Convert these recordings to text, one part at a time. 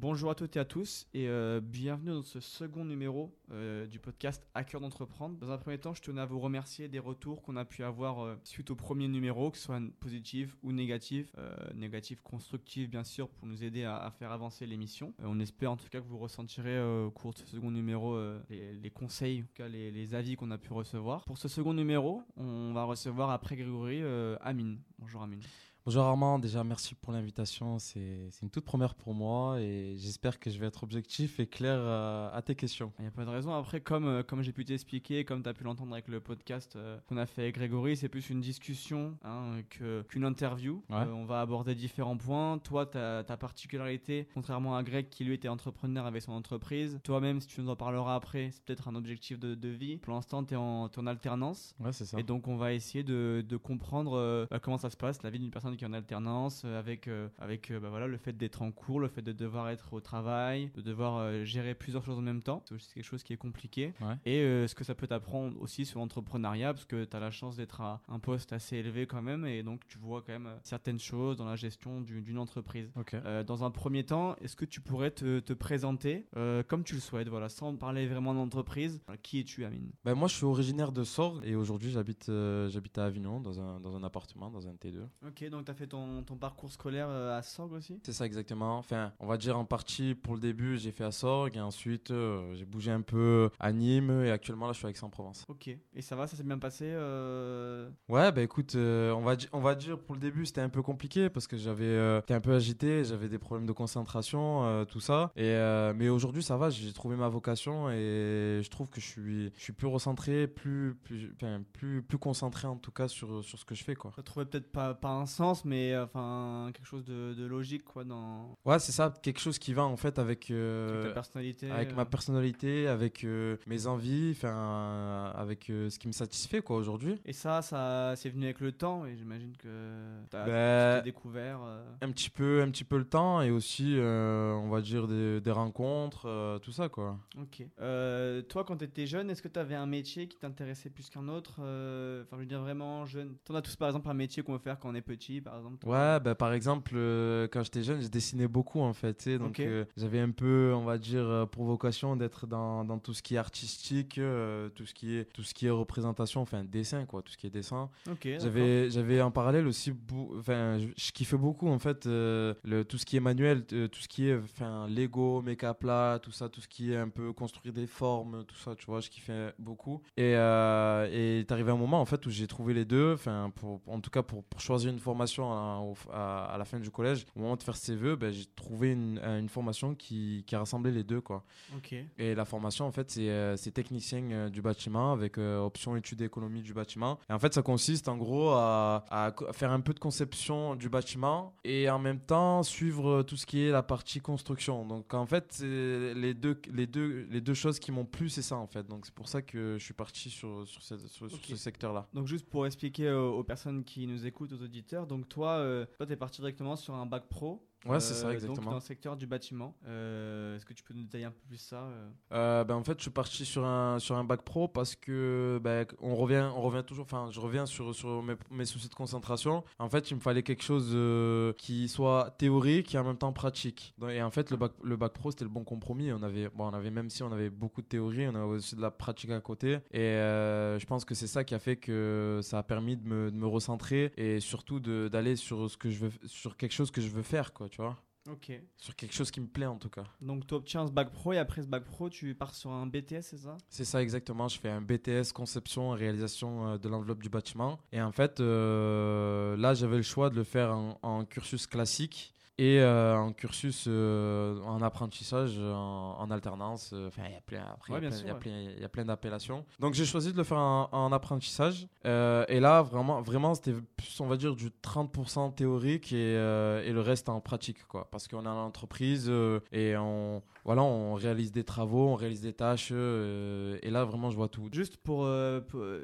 Bonjour à toutes et à tous et euh, bienvenue dans ce second numéro euh, du podcast À cœur d'entreprendre. Dans un premier temps, je tenais à vous remercier des retours qu'on a pu avoir euh, suite au premier numéro, que ce soit positif ou négatif. négatif, constructif bien sûr pour nous aider à, faire avancer l'émission. on espère en tout cas que vous ressentirez au cours de ce second numéro les, les, conseils, en tout cas les, les avis qu'on a pu recevoir. Pour ce second numéro, on va recevoir après Grégory Amine. Bonjour Amine. Bonjour Armand, déjà merci pour l'invitation. C'est une toute première pour moi et j'espère que je vais être objectif et clair euh, à, tes questions. Il n'y a pas de raison. Après, comme, euh, comme j'ai pu t'expliquer, comme tu as pu l'entendre avec le podcast euh, qu'on a fait avec Grégory, c'est plus une discussion hein, qu'une interview. on va aborder différents points. Toi, ta, ta particularité, contrairement à Greg qui lui était entrepreneur avec son entreprise, toi-même, si tu nous en parleras après, c'est peut-être un objectif de, de, vie. Pour l'instant, tu es, en, en alternance. Ouais, c'est ça. Et donc, on va essayer de, de comprendre comment ça se passe, la vie d'une personne qui est en alternance, euh, avec, euh, avec euh, bah voilà, le fait d'être en cours, le fait de devoir être au travail, de devoir gérer plusieurs choses en même temps. C'est aussi quelque chose qui est compliqué. Et ce que ça peut t'apprendre aussi sur l'entrepreneuriat, parce que tu as la chance d'être à un poste assez élevé quand même, et donc tu vois quand même certaines choses dans la gestion d'une entreprise. dans un premier temps, est-ce que tu pourrais te, te présenter comme tu le souhaites, voilà, sans parler vraiment d'entreprise? Qui es-tu, Amine? Ben, Moi, je suis originaire de Sorgue et aujourd'hui, j'habite j'habite à Avignon, dans un, dans un appartement, dans un T2. Ok, donc tu as fait ton ton, parcours scolaire euh, à Sorgue aussi? C'est ça exactement. Enfin, on va dire en partie pour le début, j'ai fait à Sorgue et ensuite euh, j'ai bougé un peu à Nîmes et actuellement là je suis à Aix-en-Provence. Ok. Et ça va, ça s'est bien passé euh? Ouais, bah écoute, on, va on va dire pour le début c'était un peu compliqué parce que j'avais un peu agité, j'avais des problèmes de concentration, tout ça. Et, mais aujourd'hui ça va, j'ai trouvé ma vocation et je trouve que je suis, je suis plus recentré, plus, plus, plus, plus concentré en tout cas sur, sur ce que je fais. Tu trouvé peut-être pas, pas un sens, mais enfin quelque chose de, logique quoi dans. Ouais, c'est ça, quelque chose qui va en fait avec. Euh, avec personnalité. Avec ma euh. personnalité, avec euh, mes envies, enfin avec ce qui me satisfait quoi aujourd'hui. Et ça, ça c'est venu avec le temps et j'imagine que t'as ben, découvert. Un petit peu, un petit peu le temps et aussi on va dire des, des rencontres, tout ça quoi. Ok. toi, quand t'étais jeune, est-ce que t'avais un métier qui t'intéressait plus qu'un autre Enfin, je veux dire vraiment jeune? T'en as tous par exemple un métier qu'on veut faire quand on est petit, par exemple. Ouais, bah, par exemple, euh, quand j'étais jeune, je dessinais beaucoup en fait. Donc euh, j'avais un peu, on va dire, euh, provocation d'être dans, dans, tout ce qui est artistique, tout, ce qui est, tout ce qui est représentation, enfin dessin quoi, tout ce qui est dessin. j'avais, j'avais en parallèle aussi, enfin, je, kiffais beaucoup en fait le, tout ce qui est manuel, tout ce qui est enfin, Lego, méca plat, tout ça, tout ce qui est un peu construire des formes, tout ça, tu vois, je kiffais beaucoup. Et, et est arrivé un moment en fait où j'ai trouvé les deux, enfin, pour, en tout cas pour, pour choisir une formation à, la fin du collège, au moment de faire ses vœux, ben, j'ai trouvé une, une formation qui, qui, a rassemblé les deux. Quoi. Et la formation, en fait, c'est, euh, technicien euh, du bâtiment avec euh, option études d'économie du bâtiment. Et en fait, ça consiste en gros à, à, faire un peu de conception du bâtiment et en même temps suivre tout ce qui est la partie construction. Donc en fait, les deux, les, deux, les deux choses qui m'ont plu, c'est ça en fait. Donc c'est pour ça que je suis parti sur, sur, ce secteur-là. Donc juste pour expliquer aux, personnes qui nous écoutent, aux auditeurs, donc toi, euh, toi, tu es parti directement sur un bac pro. Ouais, c'est ça, exactement. Euh, donc, dans le secteur du bâtiment. Euh, est-ce que tu peux nous détailler un peu plus ça ben, En fait, je suis parti sur un, sur un bac pro parce que ben, on, revient, on revient toujours, enfin, je reviens sur, sur mes, mes, soucis de concentration. En fait, il me fallait quelque chose qui soit théorique et en même temps pratique. Et en fait, le bac, le bac pro, c'était le bon compromis. On avait, bon, on avait, même si on avait beaucoup de théorie, on avait aussi de la pratique à côté. Et je pense que c'est ça qui a fait que ça a permis de me, de me recentrer et surtout d'aller sur ce que je veux, sur quelque chose que je veux faire, quoi, tu vois. Ok. Sur quelque chose qui me plaît en tout cas. Donc tu obtiens ce bac pro et après ce bac pro tu pars sur un BTS, c'est ça? C'est ça exactement. Je fais un BTS conception et réalisation euh, de l'enveloppe du bâtiment. Et en fait, euh, là j'avais le choix de le faire en cursus classique et euh, un cursus euh, en apprentissage en, alternance. Euh, enfin, il y a plein, après, y a plein, d'appellations. Donc j'ai choisi de le faire en, apprentissage. et là, vraiment, vraiment c'était plus, on va dire, du 30% théorique et, et, le reste en pratique, quoi. Parce qu'on est en entreprise et on, voilà, on réalise des travaux, on réalise des tâches. et là, vraiment, je vois tout. Juste pour,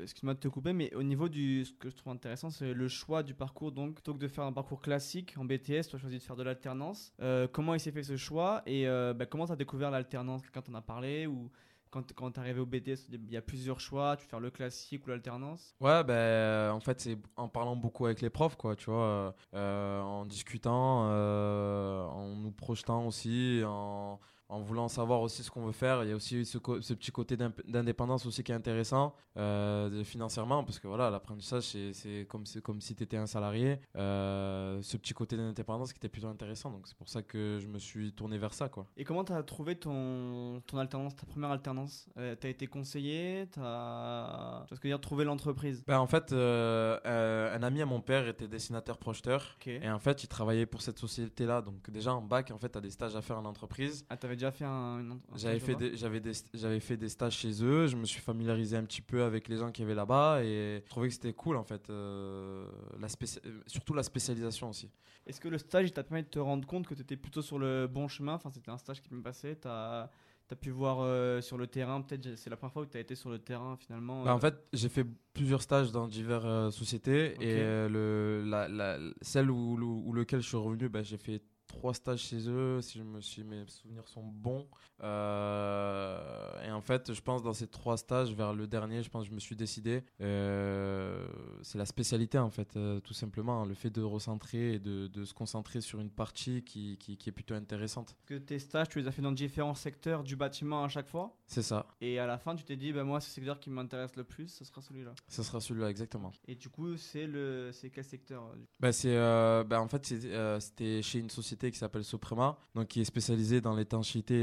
excuse-moi de te couper, mais au niveau du, ce que je trouve intéressant, c'est le choix du parcours. Donc, plutôt que de faire un parcours classique en BTS, tu as choisi de faire de l'alternance. Euh, comment il s'est fait ce choix et euh, bah, comment tu as découvert l'alternance? Quelqu'un t'en a parlé ou quand, quand tu arrivé au BTS, il y a plusieurs choix, tu fais faire le classique ou l'alternance? Ouais, ben en fait, c'est en parlant beaucoup avec les profs, quoi, tu vois, euh, en discutant, euh, en nous projetant aussi, en en voulant savoir aussi ce qu'on veut faire. Il y a aussi ce, ce petit côté d'indépendance aussi qui est intéressant euh, financièrement, parce que voilà, l'apprentissage, c'est comme, comme si tu étais un salarié. Euh, ce petit côté d'indépendance qui était plutôt intéressant. Donc c'est pour ça que je me suis tourné vers ça. Quoi. Et comment tu as trouvé ton, ton alternance, ta première alternance? Euh, Tu as été conseillé Tu as, tu que dire, trouver l'entreprise? Ben, En fait, un ami à mon père était dessinateur projeteur. Et en fait, il travaillait pour cette société-là. Donc déjà en bac, en fait, tu as des stages à faire en entreprise. Ah, déjà fait un. j'avais fait, des, j'avais des, j'avais fait des stages chez eux. Je me suis familiarisé un petit peu avec les gens qui avaient là-bas et je trouvais que c'était cool en fait. Euh, la euh, surtout la spécialisation aussi. Est-ce que le stage t'a permis de te rendre compte que tu étais plutôt sur le bon chemin? Enfin, c'était un stage qui me passait. T'as tu as pu voir euh, sur le terrain, peut-être c'est la première fois que tu as été sur le terrain finalement bah, En fait, j'ai fait plusieurs stages dans diverses sociétés et le, la, la, celle où, où, lequel je suis revenu, bah, j'ai fait trois stages chez eux, si je me suis, mes souvenirs sont bons. Euh, et en fait, je pense dans ces trois stages, vers le dernier, je pense que je me suis décidé. Euh, c'est la spécialité en fait, euh, tout simplement, le fait de recentrer et de, de, se concentrer sur une partie qui, qui, qui, est plutôt intéressante. Que tes stages, tu les as fait dans différents secteurs du bâtiment à chaque fois C'est ça. Et à la fin, tu t'es dit, bah, moi, ce secteur qui m'intéresse le plus, ce sera celui-là. Ce sera celui-là, exactement. Et du coup, c'est le, c'est quel secteur bah, c'est, bah, en fait, c'était chez une société qui s'appelle Suprema, donc qui est spécialisée dans l'étanchéité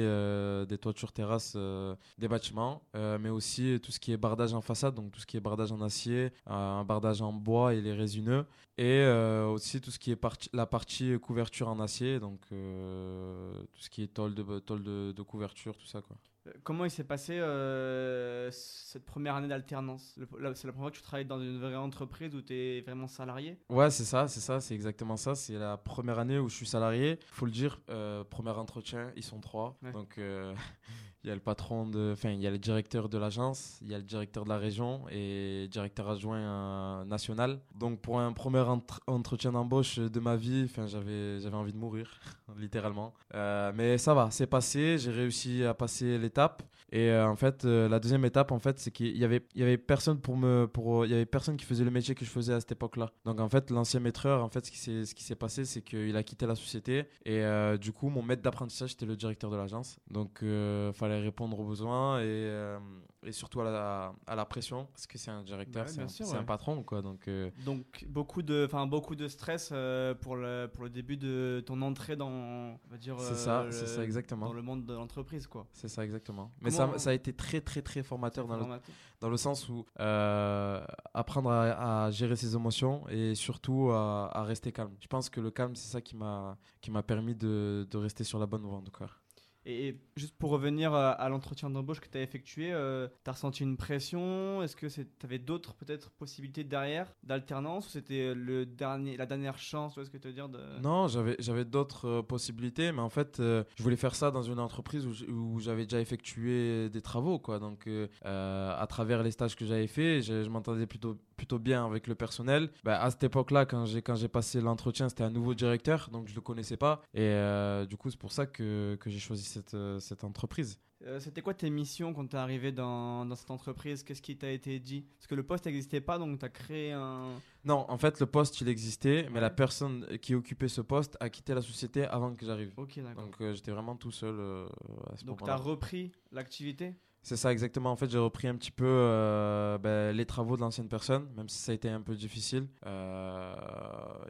euh, des toitures terrasses euh, des bâtiments, euh, mais aussi tout ce qui est bardage en façade, donc tout ce qui est bardage en acier, un bardage en bois et les résineux, et aussi tout ce qui est la partie couverture en acier, donc tout ce qui est tôle de, tôle de, de couverture, tout ça quoi. Comment il s'est passé euh, cette première année d'alternance? C'est la première fois que tu travailles dans une vraie entreprise où tu es vraiment salarié? Ouais, c'est ça, c'est ça, c'est exactement ça. C'est la première année où je suis salarié. Faut le dire, euh, premier entretien, ils sont trois. Donc, euh, il y a le patron de, enfin, il y a le directeur de l'agence, il y a le directeur de la région et directeur adjoint national. Donc, pour un premier entretien d'embauche de ma vie, enfin, j'avais, j'avais envie de mourir, littéralement. mais ça va, c'est passé. J'ai réussi à passer les étape. Et euh, en fait, euh, la deuxième étape, en fait, c'est qu'il y avait, il y avait personne pour me, pour, il y avait personne qui faisait le métier que je faisais à cette époque-là. Donc en fait, l'ancien maîtreur, en fait, ce qui s'est, passé, c'est qu'il a quitté la société et euh, du coup, mon maître d'apprentissage c'était le directeur de l'agence. Donc il fallait répondre aux besoins et, et surtout à la, à la, pression parce que c'est un directeur, c'est, un, patron, quoi. Donc donc beaucoup de, enfin beaucoup de stress pour le pour le début de ton entrée dans, on va dire. C'est ça, c'est ça exactement. Dans le monde de l'entreprise, quoi. C'est ça exactement. Mais ça, ça, a été très très très formateur dans le, dans le sens où euh, apprendre à, gérer ses émotions et surtout à, rester calme. Je pense que le calme, c'est ça qui m'a qui m'a permis de, de, rester sur la bonne voie en tout cas. Et juste pour revenir à, l'entretien d'embauche que tu as effectué, euh, tu as ressenti une pression? Est-ce que tu avais d'autres peut-être possibilités derrière d'alternance? Ou c'était le dernier, la dernière chance ce que tu veux dire. Non, j'avais d'autres euh, possibilités, mais en fait, euh, je voulais faire ça dans une entreprise où, j'avais déjà effectué des travaux. Quoi. Donc, à travers les stages que j'avais fait, je, je m'entendais plutôt, plutôt bien avec le personnel. Bah, à cette époque-là, quand j'ai passé l'entretien, c'était un nouveau directeur, donc je ne le connaissais pas. Et du coup, c'est pour ça que, que j'ai choisi cette, euh, cette entreprise? Euh, c'était quoi tes missions quand tu es arrivé dans, dans cette entreprise? Qu'est-ce qui t'a été dit? Parce que le poste n'existait pas, donc tu as créé un... Non, en fait, le poste, il existait, mais la personne qui occupait ce poste a quitté la société avant que j'arrive. Ok, d'accord. Donc euh, j'étais vraiment tout seul à ce moment-là. Donc tu as repris l'activité? C'est ça exactement. En fait, j'ai repris un petit peu euh, ben, les travaux de l'ancienne personne, même si ça a été un peu difficile. Euh,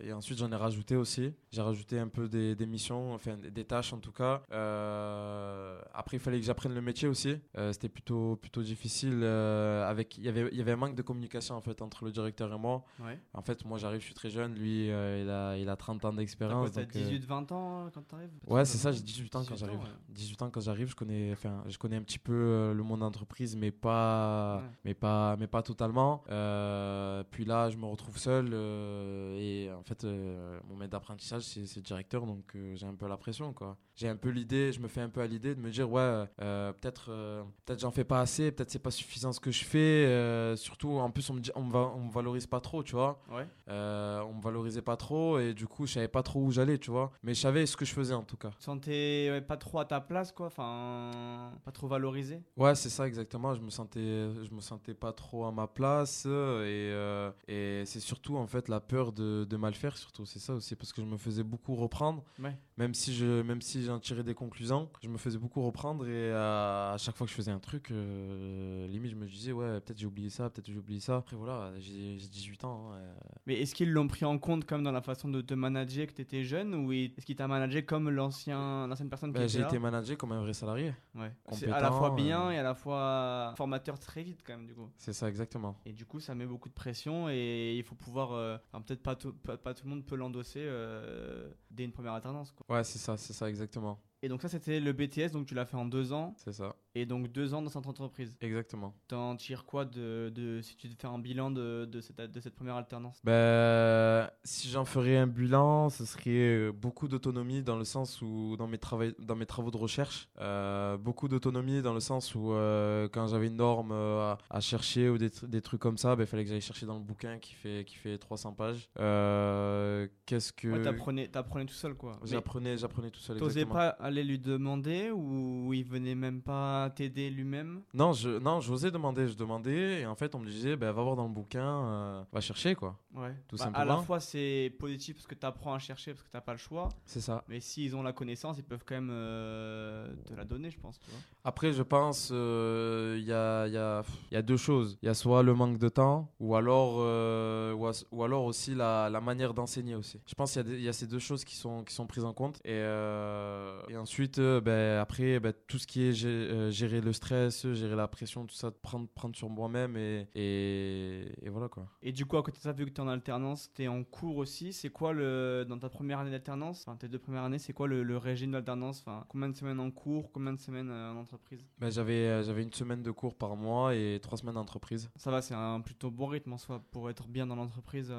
et ensuite, j'en ai rajouté aussi. J'ai rajouté un peu des, des, missions, enfin des tâches en tout cas. Euh, après, il fallait que j'apprenne le métier aussi. C'était plutôt plutôt difficile. avec, il y avait il y avait un manque de communication en fait entre le directeur et moi. En fait, moi, j'arrive, je suis très jeune. Lui, il a il a 30 ans d'expérience. T'as 18-20 ans quand tu arrives Ouais, c'est ça. J'ai 18 ans quand j'arrive. 18 ans quand j'arrive, je connais, enfin, je connais un petit peu le mon entreprise, mais pas, mais pas, mais pas totalement. Euh, puis là, je me retrouve seul euh, et en fait, euh, mon maître d'apprentissage, c'est le directeur, donc j'ai un peu la pression, quoi. J'ai un peu l'idée, je me fais un peu à l'idée de me dire, ouais, peut-être peut-être j'en fais pas assez, peut-être c'est pas suffisant ce que je fais. surtout, en plus, on me, dit, on, me on me valorise pas trop, tu vois. Ouais. on me valorisait pas trop et du coup, je savais pas trop où j'allais, tu vois. Mais je savais ce que je faisais en tout cas. Tu sentais pas trop à ta place, quoi Enfin, pas trop valorisé? Ouais, c'est ça exactement. Je me sentais, je me sentais pas trop à ma place et, et c'est surtout en fait la peur de, de mal faire, surtout. C'est ça aussi, parce que je me faisais beaucoup reprendre. Ouais même si je même si j'en tirais des conclusions je me faisais beaucoup reprendre et à, chaque fois que je faisais un truc euh, limite je me disais ouais peut-être j'ai oublié ça peut-être j'ai oublié ça après voilà j'ai 18 ans hein, euh. mais est-ce qu'ils l'ont pris en compte comme dans la façon de te manager que tu étais jeune ou est-ce qu'il t'a managé comme l'ancien l'ancienne personne qui ben, j'ai été managé comme un vrai salarié ouais c'est à la fois bien euh. et à la fois formateur très vite quand même du coup c'est ça exactement et du coup ça met beaucoup de pression et il faut pouvoir peut-être pas, pas, pas, tout le monde peut l'endosser dès une première alternance quoi. Ouais, c'est ça, c'est ça exactement. Et donc ça, c'était le BTS, donc tu l'as fait en deux ans. C'est ça. Et donc deux ans dans cette entreprise. Exactement. T'en tires quoi de, de, si tu faire un bilan de, de, cette, de cette première alternance? Ben, Si j'en ferais un bilan, ce serait euh, beaucoup d'autonomie dans le sens où, dans mes, dans mes travaux de recherche, euh, beaucoup d'autonomie dans le sens où euh, quand j'avais une norme à, chercher ou des, des, trucs comme ça, ben, il fallait que j'aille chercher dans le bouquin qui fait, qui fait 300 pages. Qu'est-ce que... Ouais, t'apprenais, tout seul quoi. J'apprenais, tout seul. T'osais pas lui demander ou il venait même pas t'aider lui-même? Non, je non, j'osais demander, je demandais et en fait on me disait bah, va voir dans le bouquin, euh, va chercher quoi. Ouais. Tout bah, simplement. À la fois c'est positif parce que tu apprends à chercher parce que t'as pas le choix. C'est ça. Mais s'ils ont la connaissance, ils peuvent quand même euh, te la donner, je pense. Après, je pense il euh, y, a, y, a, y a deux choses. Il y a soit le manque de temps ou alors ou, alors aussi la, la manière d'enseigner aussi. Je pense qu'il y, y, a ces deux choses qui sont qui sont prises en compte et, et ensuite, ben, après, ben, tout ce qui est gérer le stress, gérer la pression, tout ça, prendre, prendre sur moi-même et, et, voilà quoi. Et du coup, à côté de ça, vu que tu es en alternance, tu es en cours aussi, c'est quoi le, dans ta première année d'alternance, enfin tes deux premières années, c'est quoi le, régime d'alternance enfin, Combien de semaines en cours, combien de semaines euh, en entreprise? Ben, J'avais j'avais une semaine de cours par mois et trois semaines d'entreprise. Ça va, c'est un plutôt bon rythme en soi pour être bien dans l'entreprise.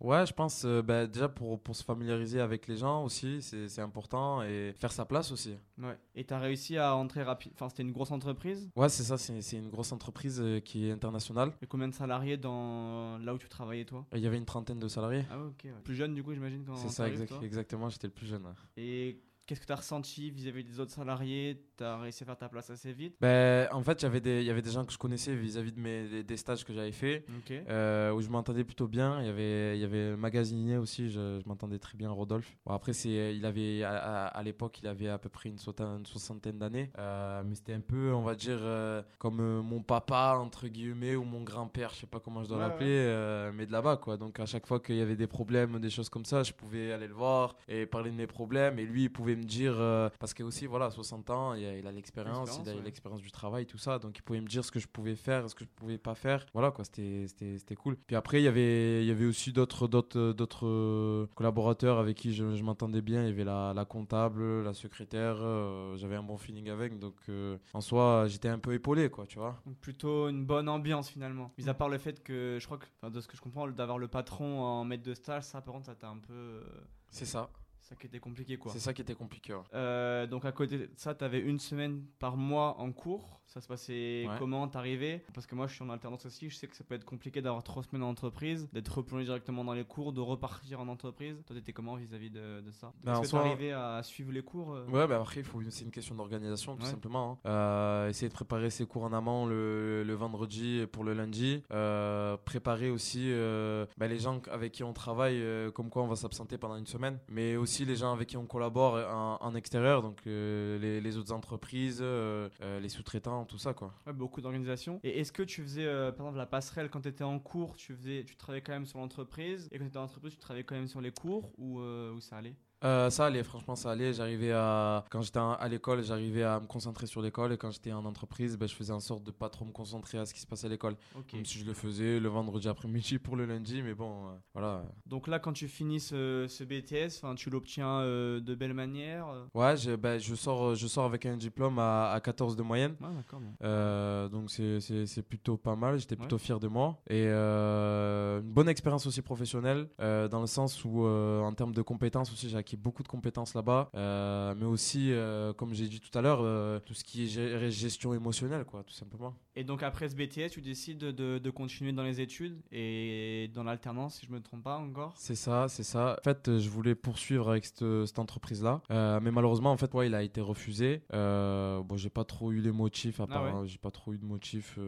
Ouais, je pense ben, déjà pour, pour se familiariser avec les gens aussi, c'est important et faire sa place aussi. Ouais. Et tu as réussi à entrer rapide. Enfin, c'était une grosse entreprise Ouais, c'est ça, c'est une grosse entreprise euh, qui est internationale. Et combien de salariés dans là où tu travaillais, toi? Il y avait une trentaine de salariés. Ah, ok. Plus jeune, du coup, j'imagine. C'est ça, exactement, j'étais le plus jeune. Et Qu'est-ce que tu as ressenti vis-à-vis des autres salariés? Tu as réussi à faire ta place assez vite? Ben, En fait, il y avait des gens que je connaissais vis-à-vis de mes, des stages que j'avais fait, euh, où je m'entendais plutôt bien. Il y avait, il y avait magasinier aussi, je, m'entendais très bien, Rodolphe. Bon, après, il avait, à, l'époque, il avait à peu près une, soixantaine, d'années. Euh, mais c'était un peu, on va dire, euh, comme mon papa, entre guillemets, ou mon grand-père, je sais pas comment je dois l'appeler, mais de là-bas. quoi. Donc, à chaque fois qu'il y avait des problèmes, des choses comme ça, je pouvais aller le voir et parler de mes problèmes. Et lui, il pouvait me dire, euh, parce que aussi, voilà, 60 ans, il a l'expérience, il a l'expérience du travail, tout ça, donc il pouvait me dire ce que je pouvais faire, ce que je pouvais pas faire. Voilà, quoi, c'était cool. Puis après, il y avait, il y avait aussi d'autres d'autres collaborateurs avec qui je, m'entendais bien. Il y avait la, la comptable, la secrétaire, euh, j'avais un bon feeling avec, donc euh, en soi, j'étais un peu épaulé, quoi, tu vois. Donc plutôt une bonne ambiance finalement. Mis à part le fait que, je crois que, de ce que je comprends, d'avoir le patron en maître de stage, ça, par contre, ça t'a un peu. C'est ça ça qui était compliqué quoi. C'est ça qui était compliqué. Euh, donc à côté de ça, tu avais une semaine par mois en cours. Ça se passait comment T'arrivais? Parce que moi je suis en alternance aussi, je sais que ça peut être compliqué d'avoir trois semaines en entreprise, d'être replongé directement dans les cours, de repartir en entreprise. Toi t'étais comment vis-à-vis de, ça? Bah, Est-ce que t'arrivais à suivre les cours euh? Ouais, bah après c'est une question d'organisation tout simplement. Hein. Euh, essayer de préparer ses cours en amont le, le vendredi pour le lundi. préparer aussi bah, les gens avec qui on travaille, comme quoi on va s'absenter pendant une semaine, mais aussi les gens avec qui on collabore en, extérieur, donc euh, les, autres entreprises, euh, euh, les sous-traitants, tout ça quoi. beaucoup d'organisations. Et est-ce que tu faisais par exemple la passerelle quand tu étais en cours, tu faisais, tu travaillais quand même sur l'entreprise et quand tu étais en entreprise, tu travaillais quand même sur les cours ou, ou ça allait? Euh, ça allait, franchement, ça allait. J'arrivais à, quand j'étais à l'école, j'arrivais à me concentrer sur l'école et quand j'étais en entreprise, ben, je faisais en sorte de pas trop me concentrer à ce qui se passait à l'école. Comme si je le faisais le vendredi après-midi pour le lundi, mais bon, euh, voilà. Donc là, quand tu finis ce, ce BTS, tu l'obtiens euh, de belle manière Ouais, je, ben, je, sors, je sors avec un diplôme à, à 14 de moyenne. Ah, donc c'est plutôt pas mal, j'étais plutôt fier de moi. Et une bonne expérience aussi professionnelle, dans le sens où, en termes de compétences aussi, j'ai acquis beaucoup de compétences là-bas, mais aussi, comme j'ai dit tout à l'heure, tout ce qui est gestion émotionnelle, quoi, tout simplement. Et donc après ce BTS, tu décides de, de continuer dans les études et dans l'alternance, si je me trompe pas encore? C'est ça, c'est ça. En fait, je voulais poursuivre avec cette, cette entreprise-là, mais malheureusement, en fait, ouais, il a été refusé. bon, j'ai pas trop eu les motifs, à ah j'ai pas trop eu de motifs.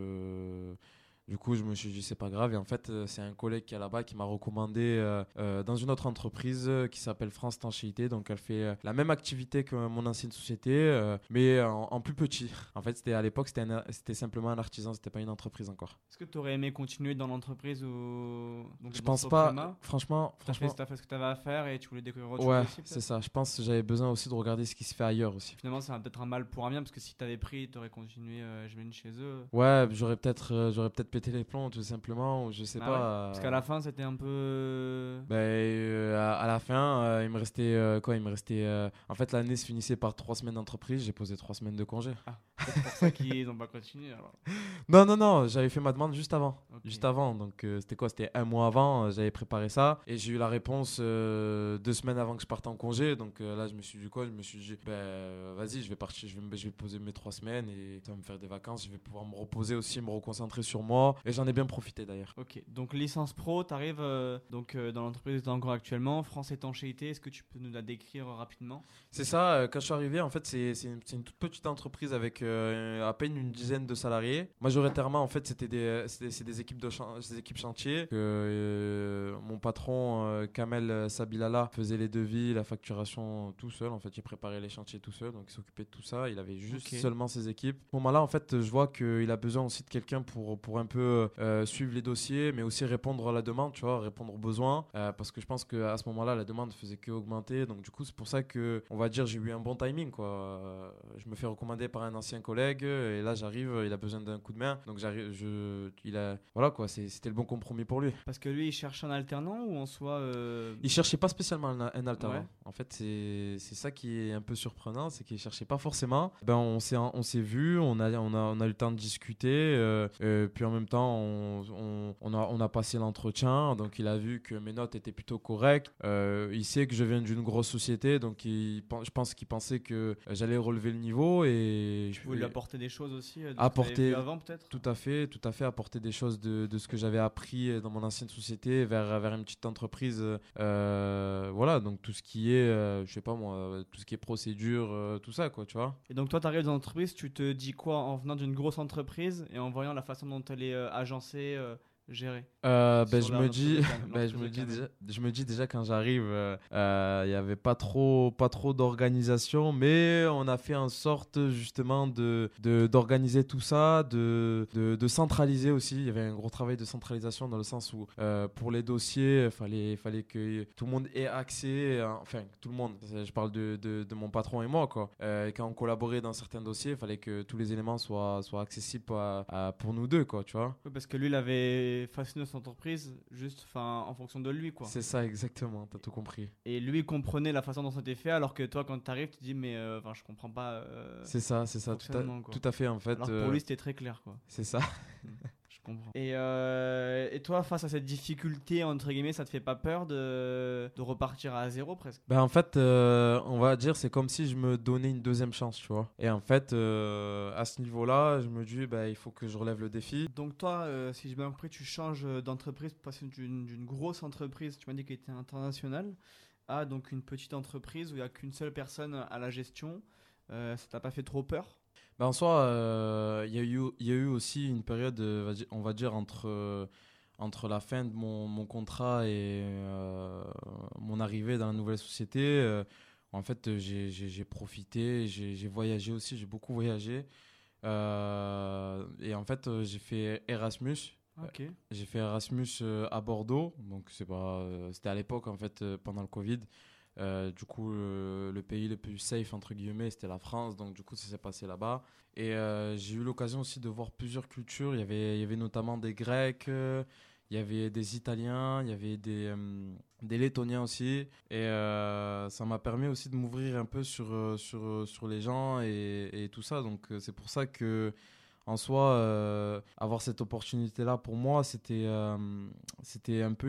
Du coup, je me suis dit, c'est pas grave. Et en fait, euh, c'est un collègue qui est là-bas qui m'a recommandé euh, euh, dans une autre entreprise qui s'appelle France Tanchéité. Donc, elle fait la même activité que mon ancienne société, mais en, plus petit. En fait, c'était à l'époque, c'était simplement un artisan, c'était pas une entreprise encore. Est-ce que tu aurais aimé continuer dans l'entreprise ou. Donc, je pense pas. Franchement. Tu as, fait ce que tu avais à faire et tu voulais découvrir autre ouais, chose Ouais, c'est ça. Je pense que j'avais besoin aussi de regarder ce qui se fait ailleurs aussi. Finalement, c'est peut-être un mal pour un bien parce que si tu avais pris, tu aurais continué, je viens chez eux. Ouais, j'aurais peut-être j'aurais peut-être pété les plombs tout simplement, ou je sais ah pas. Parce qu'à la fin, c'était un peu. Ben, euh, à, la fin, euh, il me restait quoi Il me restait. En fait, l'année se finissait par trois semaines d'entreprise. J'ai posé trois semaines de congé. Ah, c'est pour ça qu'ils n'ont pas continué alors. Non, non, non. J'avais fait ma demande juste avant. Juste avant. Donc, c'était quoi C'était un mois avant. J'avais préparé ça et j'ai eu la réponse deux semaines avant que je parte en congé. Donc là, je me suis dit quoi Je me suis dit, ben, vas-y, je vais partir. Je vais, je vais poser mes trois semaines et ça va me faire des vacances. Je vais pouvoir me reposer aussi, me reconcentrer sur moi. Et j'en ai bien profiter d'ailleurs. Ok, donc licence pro, tu arrives euh, donc, euh, dans l'entreprise où encore actuellement, France Étanchéité, est-ce que tu peux nous la décrire rapidement? C'est ça, euh, quand je suis arrivé, en fait, c'est une, une, toute petite entreprise avec à peine une dizaine de salariés. Majoritairement, en fait, c'était des, des, équipes de des équipes chantier. Que, mon patron, Kamel Sabilala, faisait les devis, la facturation tout seul. En fait, il préparait les chantiers tout seul, donc il s'occupait de tout ça. Il avait juste seulement ses équipes. À ce moment-là, en fait, je vois qu'il a besoin aussi de quelqu'un pour, pour un peu suivre les dossiers, mais aussi répondre à la demande, tu vois, répondre aux besoins. Euh, parce que je pense qu'à ce moment-là, la demande faisait que augmenter. Donc, du coup, c'est pour ça que, on va dire, j'ai eu un bon timing, quoi. Euh, je me fais recommander par un ancien collègue, et là, j'arrive, il a besoin d'un coup de main. Donc, j'arrive, je, il a, voilà, quoi, c'était le bon compromis pour lui. Parce que lui, il cherche un alternant ou en soi. Euh... Il cherchait pas spécialement un, alternant. En fait, c'est ça qui est un peu surprenant, c'est qu'il cherchait pas forcément. Ben, on s'est on s'est vu, on a, on, a, on a eu le temps de discuter, euh, puis en même temps, on, on, a, on a passé l'entretien, donc il a vu que mes notes étaient plutôt correctes. Euh, il sait que je viens d'une grosse société, donc il, je pense qu'il pensait que j'allais relever le niveau et je voulais lui apporter des choses aussi. Euh, apporter avant peut-être? Tout à fait, tout à fait apporter des choses de, de, ce que j'avais appris dans mon ancienne société vers vers une petite entreprise. Euh, voilà, donc tout ce qui est, je sais pas moi, tout ce qui est procédure, tout ça quoi, tu vois. Et donc toi, tu arrives dans l'entreprise, tu te dis quoi en venant d'une grosse entreprise et en voyant la façon dont elle est agencée gérer. Euh, ben, je me dis ben, je me dis déjà, je me dis déjà quand j'arrive euh, euh, il n'y avait pas trop pas trop d'organisation mais on a fait en sorte justement de d'organiser tout ça de, de, de, centraliser aussi. Il y avait un gros travail de centralisation dans le sens où pour les dossiers fallait fallait que tout le monde ait accès enfin tout le monde je parle de, de, de mon patron et moi quoi. Quand on collaborait dans certains dossiers il fallait que tous les éléments soient soient accessibles pour nous deux quoi tu vois. Parce que lui il avait façonné son entreprise juste en fonction de lui. quoi. C'est ça, exactement, t'as tout compris. Et lui comprenait la façon dont c'était fait, alors que toi, quand t'arrives, tu dis, mais euh, je comprends pas. Euh, c'est ça, c'est ça, tout à, tout à, fait en fait. Alors pour lui, euh, c'était très clair. quoi. C'est ça. Et, euh, et, toi, face à cette difficulté, entre guillemets, ça te fait pas peur de, de repartir à zéro presque? Ben, En fait, euh, on va dire, c'est comme si je me donnais une deuxième chance, tu vois. Et en fait, euh, à ce niveau-là, je me dis, ben, il faut que je relève le défi. Donc toi, si je bien compris, tu changes d'entreprise, passer d'une grosse entreprise, tu m'as dit qu'elle était internationale, à donc une petite entreprise où il n'y a qu'une seule personne à la gestion. ça t'a pas fait trop peur? Bah, en soi, euh, il y, a eu, y a eu aussi une période, euh, on va dire, entre, euh, entre la fin de mon, mon contrat et mon arrivée dans la nouvelle société. en fait, j'ai profité, j'ai voyagé aussi, j'ai beaucoup voyagé. et en fait, j'ai fait Erasmus. J'ai fait Erasmus à Bordeaux, donc c'est pas, c'était à l'époque en fait pendant le Covid. Euh, du coup, le pays le plus safe, entre guillemets, c'était la France. Donc, du coup, ça s'est passé là-bas. Et euh, j'ai eu l'occasion aussi de voir plusieurs cultures. Il y avait, il y avait notamment des Grecs, il y avait des Italiens, il y avait des, euh, des Lettoniens aussi. Et ça m'a permis aussi de m'ouvrir un peu sur, sur, sur les gens et, et tout ça. Donc, c'est pour ça que en soi, avoir cette opportunité-là, pour moi, c'était c'était un peu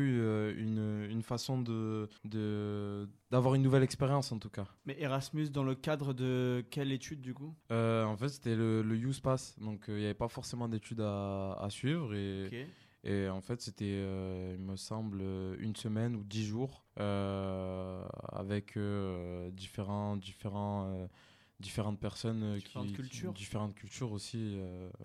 une, une façon de, de d'avoir une nouvelle expérience en tout cas. Mais Erasmus dans le cadre de quelle étude du coup? En fait c'était le, le Youth Pass, donc il n'y avait pas forcément d'études à, à, suivre et, et en fait, c'était, euh, il me semble, une semaine ou dix jours euh, avec euh, différents, différents, différentes personnes. Différentes cultures. différentes cultures aussi.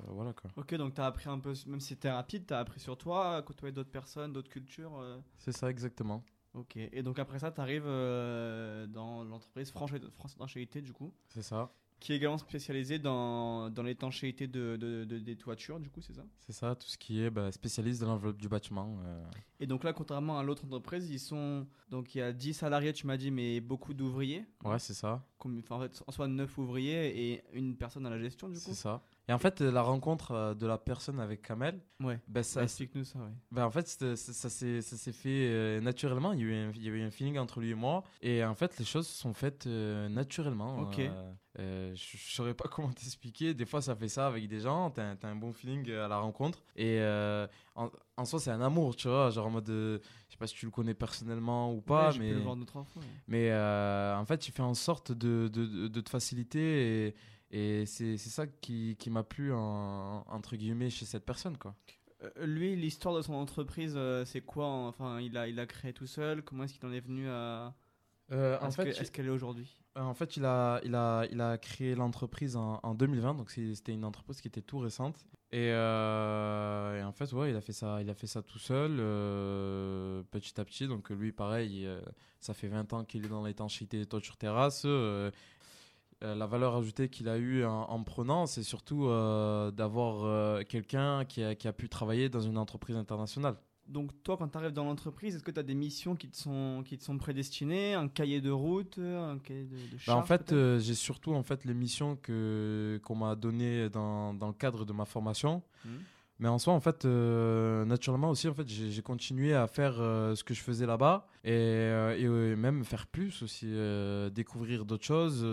voilà quoi. Ok, donc tu as appris un peu, même si c'était rapide, tu as appris sur toi, à côtoyer d'autres personnes, d'autres cultures. C'est ça, exactement. Ok, et donc après ça, tu arrives dans l'entreprise France Étanchéité, du coup C'est ça qui est également spécialisé dans, dans l'étanchéité de, de, des toitures, du coup, c'est ça? C'est ça, tout ce qui est bah, spécialiste de l'enveloppe du bâtiment. Euh. Et donc là, contrairement à l'autre entreprise, ils sont. Donc il y a 10 salariés, tu m'as dit, mais beaucoup d'ouvriers. Ouais, c'est ça. Comme, en fait, en soit 9 ouvriers et une personne à la gestion, du coup. C'est ça. Et en fait, la rencontre euh, de la personne avec Kamel, ouais. Ben ça, explique-nous ça. Ouais. Ben en fait, ça, ça, s'est fait euh, naturellement. Il y, a eu un, il y a eu un feeling entre lui et moi. Et en fait, les choses sont faites euh, naturellement. Ok. je ne saurais pas comment t'expliquer. Des fois, ça fait ça avec des gens. Tu as, un bon feeling à la rencontre. Et en, en, soi, c'est un amour, tu vois. Genre en mode. je sais pas si tu le connais personnellement ou pas. mais pu le voir fois, mais en fait, il fait en sorte de, de, de te faciliter. Et et c'est ça qui, qui m'a plu, en, entre guillemets, chez cette personne. Quoi. Euh, lui, l'histoire de son entreprise, euh, c'est quoi Enfin, il a, il a créé tout seul? Comment est-ce qu'il en est venu à. Euh, en fait, est-ce qu'elle est aujourd'hui? En fait, il a, il a, il a créé l'entreprise en, en, 2020, donc c'était une entreprise qui était tout récente. Et, et, en fait, ouais, il a fait ça, il a fait ça tout seul, petit à petit. Donc lui, pareil, ça fait 20 ans qu'il est dans l'étanchéité des toitures terrasses. Euh, la valeur ajoutée qu'il a eue en, prenant, c'est surtout euh, d'avoir euh, quelqu'un qui a, qui a, pu travailler dans une entreprise internationale. Donc toi, quand tu arrives dans l'entreprise, est-ce que tu as des missions qui te, sont, qui te sont prédestinées, un cahier de route, un cahier de, de bah, En fait, j'ai surtout en fait, les missions que, qu'on m'a données dans, dans, le cadre de ma formation. Mmh. Mais en soi, en fait, naturellement aussi, en fait, j'ai continué à faire ce que je faisais là-bas et, et même faire plus aussi, découvrir d'autres choses.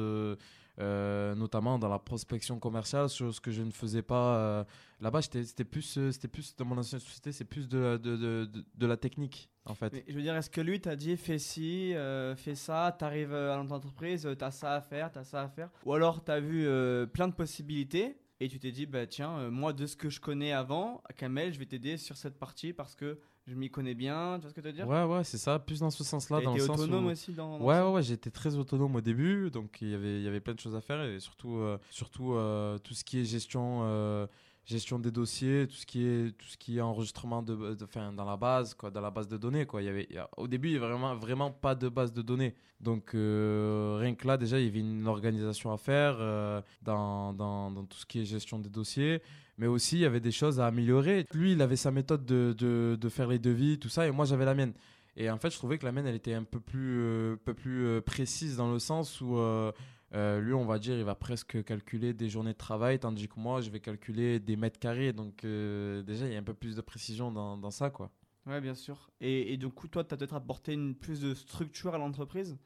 Euh, notamment dans la prospection commerciale, chose que je ne faisais pas euh, là-bas. C'était plus, euh, c'était plus dans mon ancienne société, c'est plus de, de, de, de, la technique en fait. je veux dire, est-ce que lui t'a dit fais ci, fais ça, t'arrives à l'entreprise, t'as ça à faire, t'as ça à faire, ou alors t'as vu plein de possibilités et tu t'es dit bah tiens, moi de ce que je connais avant, Kamel, je vais t'aider sur cette partie parce que je m'y connais bien, tu vois ce que tu veux dire? Ouais, ouais, c'est ça, plus dans ce sens-là. Dans le sens autonome aussi dans, Ouais, ouais, ouais, j'étais très autonome au début, donc il y avait, il y avait plein de choses à faire et surtout, euh, surtout euh, tout ce qui est gestion, euh, gestion des dossiers, tout ce qui est, tout ce qui est enregistrement de, de dans la base, quoi, dans la base de données, quoi. Il y avait, au début, il y avait vraiment, vraiment pas de base de données, donc rien que là, déjà, il y avait une organisation à faire dans, dans, dans tout ce qui est gestion des dossiers mais aussi il y avait des choses à améliorer. Lui, il avait sa méthode de, de, de faire les devis, tout ça, et moi j'avais la mienne. Et en fait, je trouvais que la mienne, elle était un peu plus, euh, peu plus euh, précise dans le sens où euh, lui, on va dire, il va presque calculer des journées de travail, tandis que moi, je vais calculer des mètres carrés. Donc déjà, il y a un peu plus de précision dans, dans ça, quoi. Ouais, bien sûr. Et, et du coup, toi, tu as peut-être apporté une plus de structure à l'entreprise?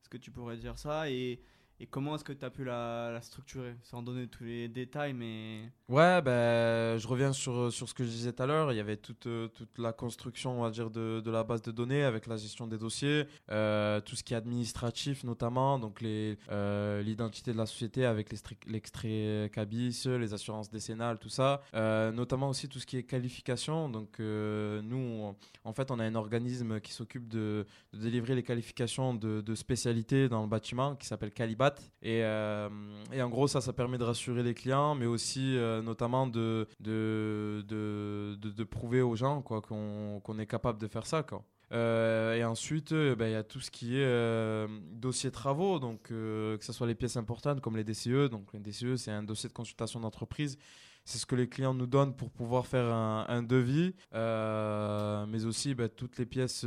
Est-ce que tu pourrais dire ça? Et et comment est-ce que tu as pu la, structurer? Sans donner tous les détails, mais... Ouais, ben, je reviens sur, sur ce que je disais tout à l'heure. Il y avait toute, euh, toute la construction, on va dire, de, de la base de données avec la gestion des dossiers, euh, tout ce qui est administratif notamment, donc euh, l'identité de la société avec l'extrait CABIS, les assurances décennales, tout ça. notamment aussi tout ce qui est qualification. Donc nous, en fait, on a un organisme qui s'occupe de, de, délivrer les qualifications de, de spécialité dans le bâtiment qui s'appelle Calibat et, euh, et, en gros, ça, ça permet de rassurer les clients, mais aussi euh, notamment de de, de, de, prouver aux gens quoi, qu'on, qu'on est capable de faire ça. Quoi. Euh, et ensuite, ben, il y a tout ce qui est dossier travaux, donc que ce soit les pièces importantes comme les DCE. Donc les DCE, c'est un dossier de consultation d'entreprise. C'est ce que les clients nous donnent pour pouvoir faire un, un devis, mais aussi ben, toutes les pièces, tout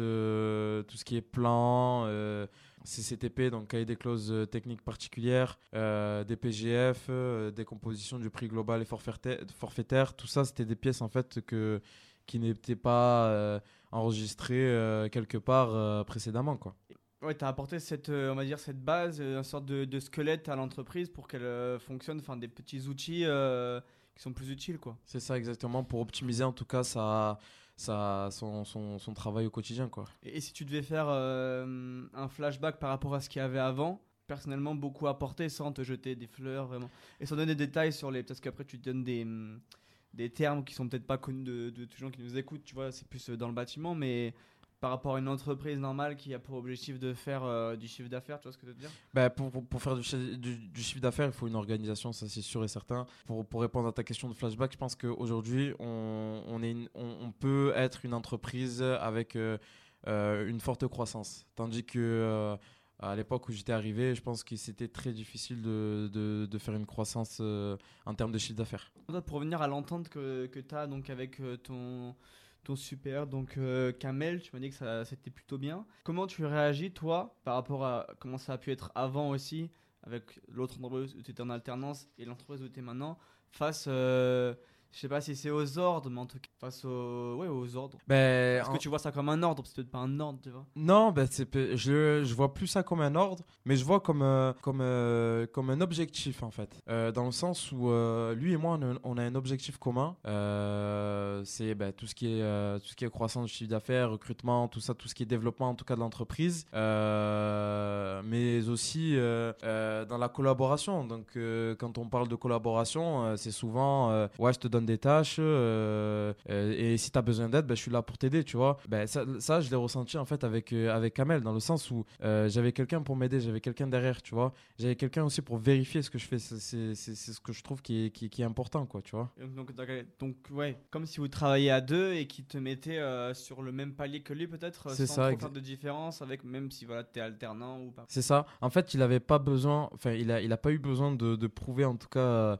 ce qui est plan CCTP, donc cahier des clauses euh, techniques particulières, euh, des PGF, euh, des compositions du prix global et forfaitaire, tout ça, c'était des pièces en fait que, qui n'étaient pas enregistrées quelque part précédemment. Quoi. Ouais, tu as apporté cette, on va dire, cette base, une sorte de, de squelette à l'entreprise pour qu'elle fonctionne, enfin des petits outils qui qui sont plus utiles, quoi. C'est ça, exactement, pour optimiser en tout cas ça son, travail au quotidien. Quoi. Et, si tu devais faire euh, un flashback par rapport à ce qu'il y avait avant, personnellement, beaucoup apporté sans te jeter des fleurs, vraiment. Et sans donner des détails sur les. Parce qu'après, tu te donnes des, des termes qui sont peut-être pas connus de, de, tous les gens qui nous écoutent, tu vois, c'est plus euh, dans le bâtiment, mais par rapport à une entreprise normale qui a pour objectif de faire euh, du chiffre d'affaires, tu vois ce que je veux dire? Bah, pour, pour, faire du, du, chiffre d'affaires, il faut une organisation, ça c'est sûr et certain. Pour, pour, répondre à ta question de flashback, je pense qu'aujourd'hui, on, on, est on, peut être une entreprise avec euh, euh, une forte croissance. Tandis que à l'époque où j'étais arrivé, je pense que c'était très difficile de, de, de, faire une croissance en termes de chiffre d'affaires. Pour revenir à l'entente que, que tu as donc avec ton ton super. Donc, euh, Kamel, tu m'as dit que ça c'était plutôt bien. Comment tu réagis, toi, par rapport à comment ça a pu être avant aussi, avec l'autre entreprise où tu étais en alternance et l'entreprise où tu es maintenant, face. Euh, je sais pas si c'est aux ordres, mais en tout cas, face aux, ouais, aux ordres. Ben, Est-ce que tu vois ça comme un ordre C'est peut-être pas un ordre, tu vois Non, ben, je, je vois plus ça comme un ordre, mais je vois comme, euh, comme, euh, comme un objectif, en fait. Euh, dans le sens où lui et moi, on a, un objectif commun. c'est ben, tout, ce qui est, tout ce qui est croissance du chiffre d'affaires, recrutement, tout ça, tout ce qui est développement, en tout cas, de l'entreprise. mais aussi dans la collaboration. Donc, quand on parle de collaboration, c'est souvent, ouais, je te donne des tâches euh, euh, et si tu as besoin d'aide, ben, je suis là pour t'aider, tu vois. Ben, ça, ça, je l'ai ressenti en fait avec, euh, avec Kamel, dans le sens où j'avais quelqu'un pour m'aider, j'avais quelqu'un derrière, tu vois. J'avais quelqu'un aussi pour vérifier ce que je fais. C'est ce que je trouve qui est, qui, qui est important, quoi, tu vois. Donc, donc, ouais, comme si vous travailliez à deux et qui te mettait sur le même palier que lui, peut-être, sans ça, trop faire de différence, avec même si voilà, tu es alternant ou pas. C'est ça. En fait, il avait pas besoin, enfin, il a, il a pas eu besoin de, de prouver en tout cas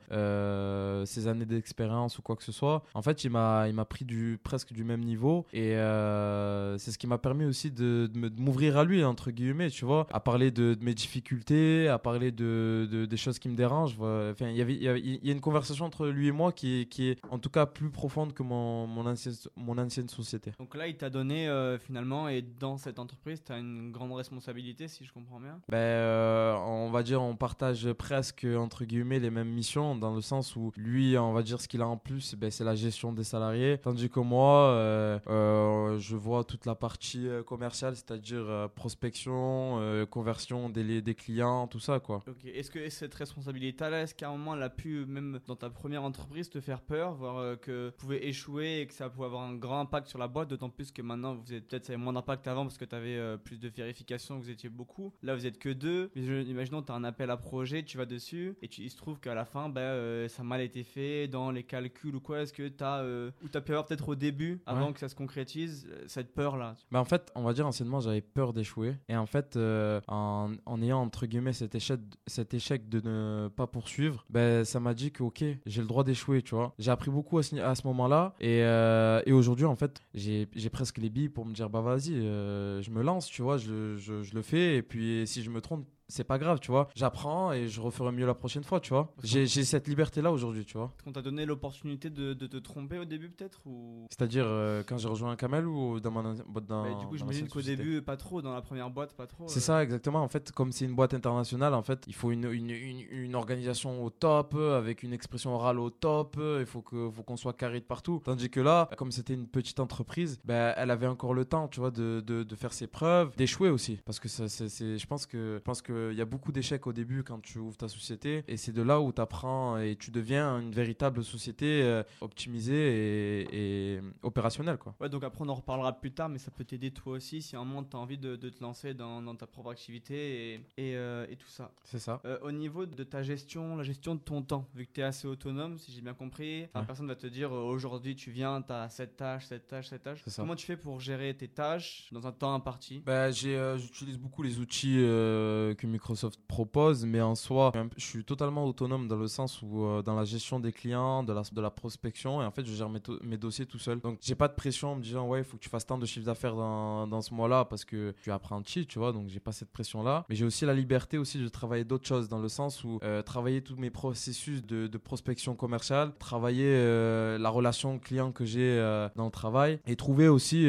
ses années d'expérience ou quoi que ce soit. En fait, il m'a, il m'a pris du, presque du même niveau et euh, c'est ce qui m'a permis aussi de, de m'ouvrir à lui, entre guillemets, tu vois, à parler de, mes difficultés, à parler de, des choses qui me dérangent. Enfin, il y avait, il y a une conversation entre lui et moi qui est, qui est en tout cas plus profonde que mon, mon, ancienne, mon ancienne société. Donc là, il t'a donné euh, finalement, et dans cette entreprise, tu as une grande responsabilité, si je comprends bien? Ben, euh, On va dire, on partage presque, entre guillemets, les mêmes missions, dans le sens où lui, on va dire ce qu'il a en plus, ben, c'est la gestion des salariés. Tandis que moi, euh, euh, je vois toute la partie euh, commerciale, c'est-à-dire prospection, conversion des, des clients, tout ça. quoi. Est-ce que cette responsabilité-là, est-ce qu'à un moment, elle a pu, même dans ta première entreprise, te faire peur, voir que vous pouvez échouer et que ça pouvait avoir un grand impact sur la boîte, d'autant plus que maintenant, vous êtes peut-être moins d'impact avant parce que tu avais plus de vérification, vous étiez beaucoup. Là, vous êtes que deux. Imaginons, tu as un appel à projet, tu vas dessus et tu, il se trouve qu'à la fin, ben, ça a mal été fait dans les calculs ou quoi Est-ce que tu as, euh, ou as pu avoir peut-être au début, avant que ça se concrétise, euh, cette peur-là bah En fait, on va dire anciennement, j'avais peur d'échouer. Et en fait, euh, en, en, ayant entre guillemets cet échec, cet échec de ne pas poursuivre, ben ça m'a dit que ok, j'ai le droit d'échouer, tu vois. J'ai appris beaucoup à ce, à ce moment-là. Et, et aujourd'hui, en fait, j'ai presque les billes pour me dire bah vas-y, je me lance, tu vois, je, je, je le fais. Et puis si je me trompe, c'est pas grave, tu vois. J'apprends et je referai mieux la prochaine fois, tu vois. J'ai cette liberté-là aujourd'hui, tu vois. On t'a donné l'opportunité de, de, te tromper au début, peut-être ou... C'est-à-dire euh, quand j'ai rejoint un Camel ou dans boîte dans, Du coup, j'imagine qu'au début, pas trop, dans la première boîte, pas trop. C'est euh. ça, exactement. En fait, comme c'est une boîte internationale, en fait, il faut une, une, une, organisation au top, avec une expression orale au top. Il faut qu'on faut qu'on soit carré de partout. Tandis que là, comme c'était une petite entreprise, ben, elle avait encore le temps, tu vois, de, de, de faire ses preuves, d'échouer aussi. Parce que ça, c'est, je pense que, je pense qu'il y a beaucoup d'échecs au début quand tu ouvres ta société. Et c'est de là où tu apprends et tu deviens une véritable société euh, optimisée et, opérationnelle. Quoi. Ouais, donc après, on en reparlera plus tard, mais ça peut t'aider toi aussi si à un moment tu as envie de, te lancer dans, ta propre activité et, et, euh, tout ça. C'est ça. Euh, au niveau de ta gestion, la gestion de ton temps, vu que tu es assez autonome, si j'ai bien compris, la personne va te dire aujourd'hui tu viens, tu as cette tâche, cette tâche, cette tâche. Comment tu fais pour gérer tes tâches dans un temps imparti? Bah, J'utilise beaucoup les outils que Microsoft propose, mais en soi, je suis totalement autonome dans le sens où euh, dans la gestion des clients, de la, de la prospection, et en fait, je gère mes, dossiers tout seul. Donc, j'ai pas de pression en me disant, ouais, il faut que tu fasses tant de chiffre d'affaires dans, dans, ce mois-là parce que tu es apprenti, tu vois, donc j'ai pas cette pression-là. Mais j'ai aussi la liberté aussi de travailler d'autres choses dans le sens où euh, travailler tous mes processus de, de prospection commerciale, travailler euh, la relation client que j'ai dans le travail et trouver aussi,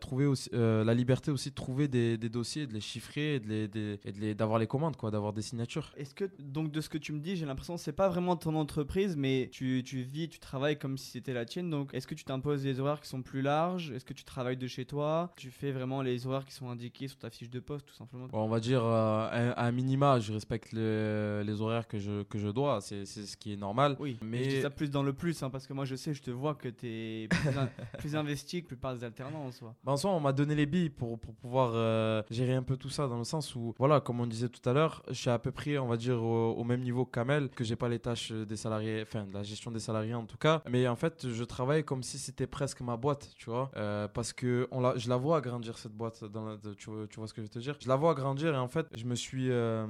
trouver aussi la liberté aussi de trouver des, des dossiers, de les chiffrer et de, les, d'avoir les commandes, quoi, d'avoir des signatures. Est-ce que, donc, de ce que tu me dis, j'ai l'impression que c'est pas vraiment ton entreprise, mais tu, tu vis, tu travailles comme si c'était la tienne. Donc, est-ce que tu t'imposes des horaires qui sont plus larges? Est-ce que tu travailles de chez toi? Tu fais vraiment les horaires qui sont indiqués sur ta fiche de poste, tout simplement? On va dire, euh, à, un minima, je respecte les horaires que je, que je dois. C'est ce qui est normal. Oui, mais je dis ça plus dans le plus, hein, parce que moi, je sais, je te vois que tu es plus, investi que la plupart des alternants en soi. Ben, en soi, on m'a donné les billes pour, pour pouvoir euh, gérer un peu tout ça, dans le sens où, voilà, comme on disait tout à l'heure, je suis à peu près, on va dire, au, même niveau que Kamel, que j'ai pas les tâches des salariés, enfin, la gestion des salariés en tout cas. Mais en fait, je travaille comme si c'était presque ma boîte, tu vois, euh, parce que on la, je la vois grandir cette boîte, dans tu, vois, tu, vois, ce que je veux te dire? Je la vois grandir et en fait, je me suis. Euh,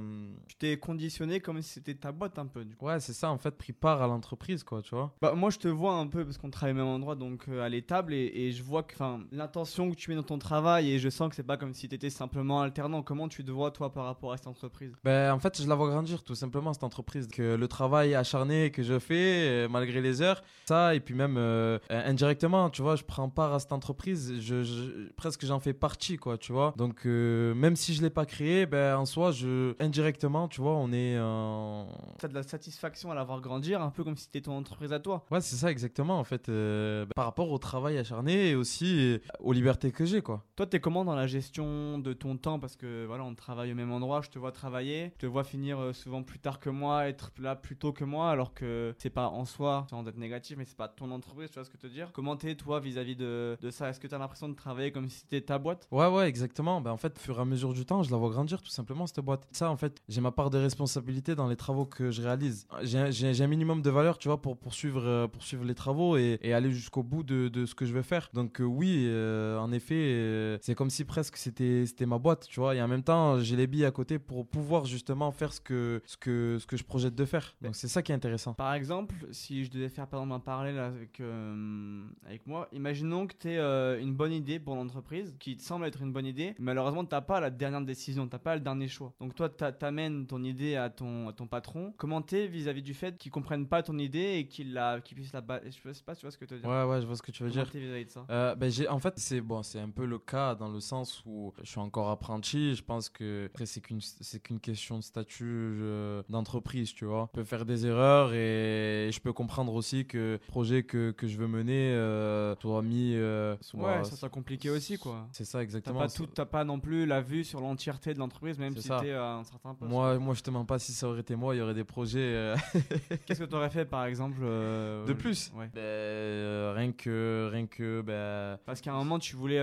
tu t'es conditionné comme si c'était ta boîte un peu. Du coup. Ouais, c'est ça, en fait, pris part à l'entreprise, quoi, tu vois. Bah, moi, je te vois un peu parce qu'on travaille au même endroit, donc à l'étable, et, et, je vois que l'intention que tu mets dans ton travail, et je sens que c'est pas comme si tu étais simplement alternant. Comment tu te vois, toi, par rapport à cette entreprise? Ben, en fait, je la vois grandir, tout simplement, cette entreprise. Que le travail acharné que je fais, euh, malgré les heures, ça, et puis même euh, indirectement, tu vois, je prends part à cette entreprise, je, presque j'en fais partie, quoi, tu vois. Donc, euh, même si je l'ai pas créé, ben, en soi, je, indirectement, tu vois, on est. en Tu as de la satisfaction à la voir grandir, un peu comme si c'était ton entreprise à toi. Ouais, c'est ça, exactement, en fait. Ben, par rapport au travail acharné et aussi aux libertés que j'ai, quoi. Toi, tu es comment dans la gestion de ton temps? Parce que, voilà, on travaille au même endroit, je te vois travailler, je te vois finir souvent plus tard que moi, être là plus tôt que moi, alors que c'est pas en soi, sans être négatif, mais c'est pas ton entreprise, tu vois ce que je veux dire Comment t'es toi vis-à-vis de, ça? Est-ce que tu as l'impression de travailler comme si c'était ta boîte? Ouais, ouais, exactement. Ben, en fait, au fur et à mesure du temps, je la vois grandir tout simplement, cette boîte. Ça, en fait, j'ai ma part de responsabilité dans les travaux que je réalise. J'ai un minimum de valeur, tu vois, pour poursuivre, euh, poursuivre les travaux et, aller jusqu'au bout de, ce que je vais faire. Donc, euh, oui, euh, en effet, c'est comme si presque c'était ma boîte, tu vois. Et en même temps, j'ai les billes à côté pour pouvoir justement faire ce que, ce que, ce que je projette de faire. Donc, c'est ça qui est intéressant. Par exemple, si je devais faire par exemple un parallèle avec, euh, avec moi, imaginons que tu aies euh, une bonne idée pour l'entreprise, qui te semble être une bonne idée, malheureusement tu n'as pas la dernière décision, tu n'as pas le dernier choix. Donc toi, tu amènes ton idée à ton, à ton patron. Comment tu es vis-à-vis du fait qu'il comprenne pas ton idée et qu'il qu puisse la... Je sais pas, tu vois ce que tu veux dire. Ouais, ouais, je vois ce que tu veux Comment dire. vis-à-vis de ça? Euh, ben, En fait, c'est bon, un peu le cas dans le sens où je suis encore apprenti. Je pense que après, c'est qu'une qu'une question de statut d'entreprise, tu vois. Je peux faire des erreurs et je peux comprendre aussi que le projet que, que je veux mener euh, soit mis. Euh, ouais, ça soit compliqué aussi, quoi. C'est ça, exactement. T'as pas, pas non plus la vue sur l'entièreté de l'entreprise, même si t'es à un certain poste. Moi, moi, je te mens pas si ça aurait été moi, il y aurait des projets. Euh, Qu'est-ce que tu aurais fait, par exemple De plus ouais. ben, Rien que. Rien que ben... Parce qu'à un moment, tu voulais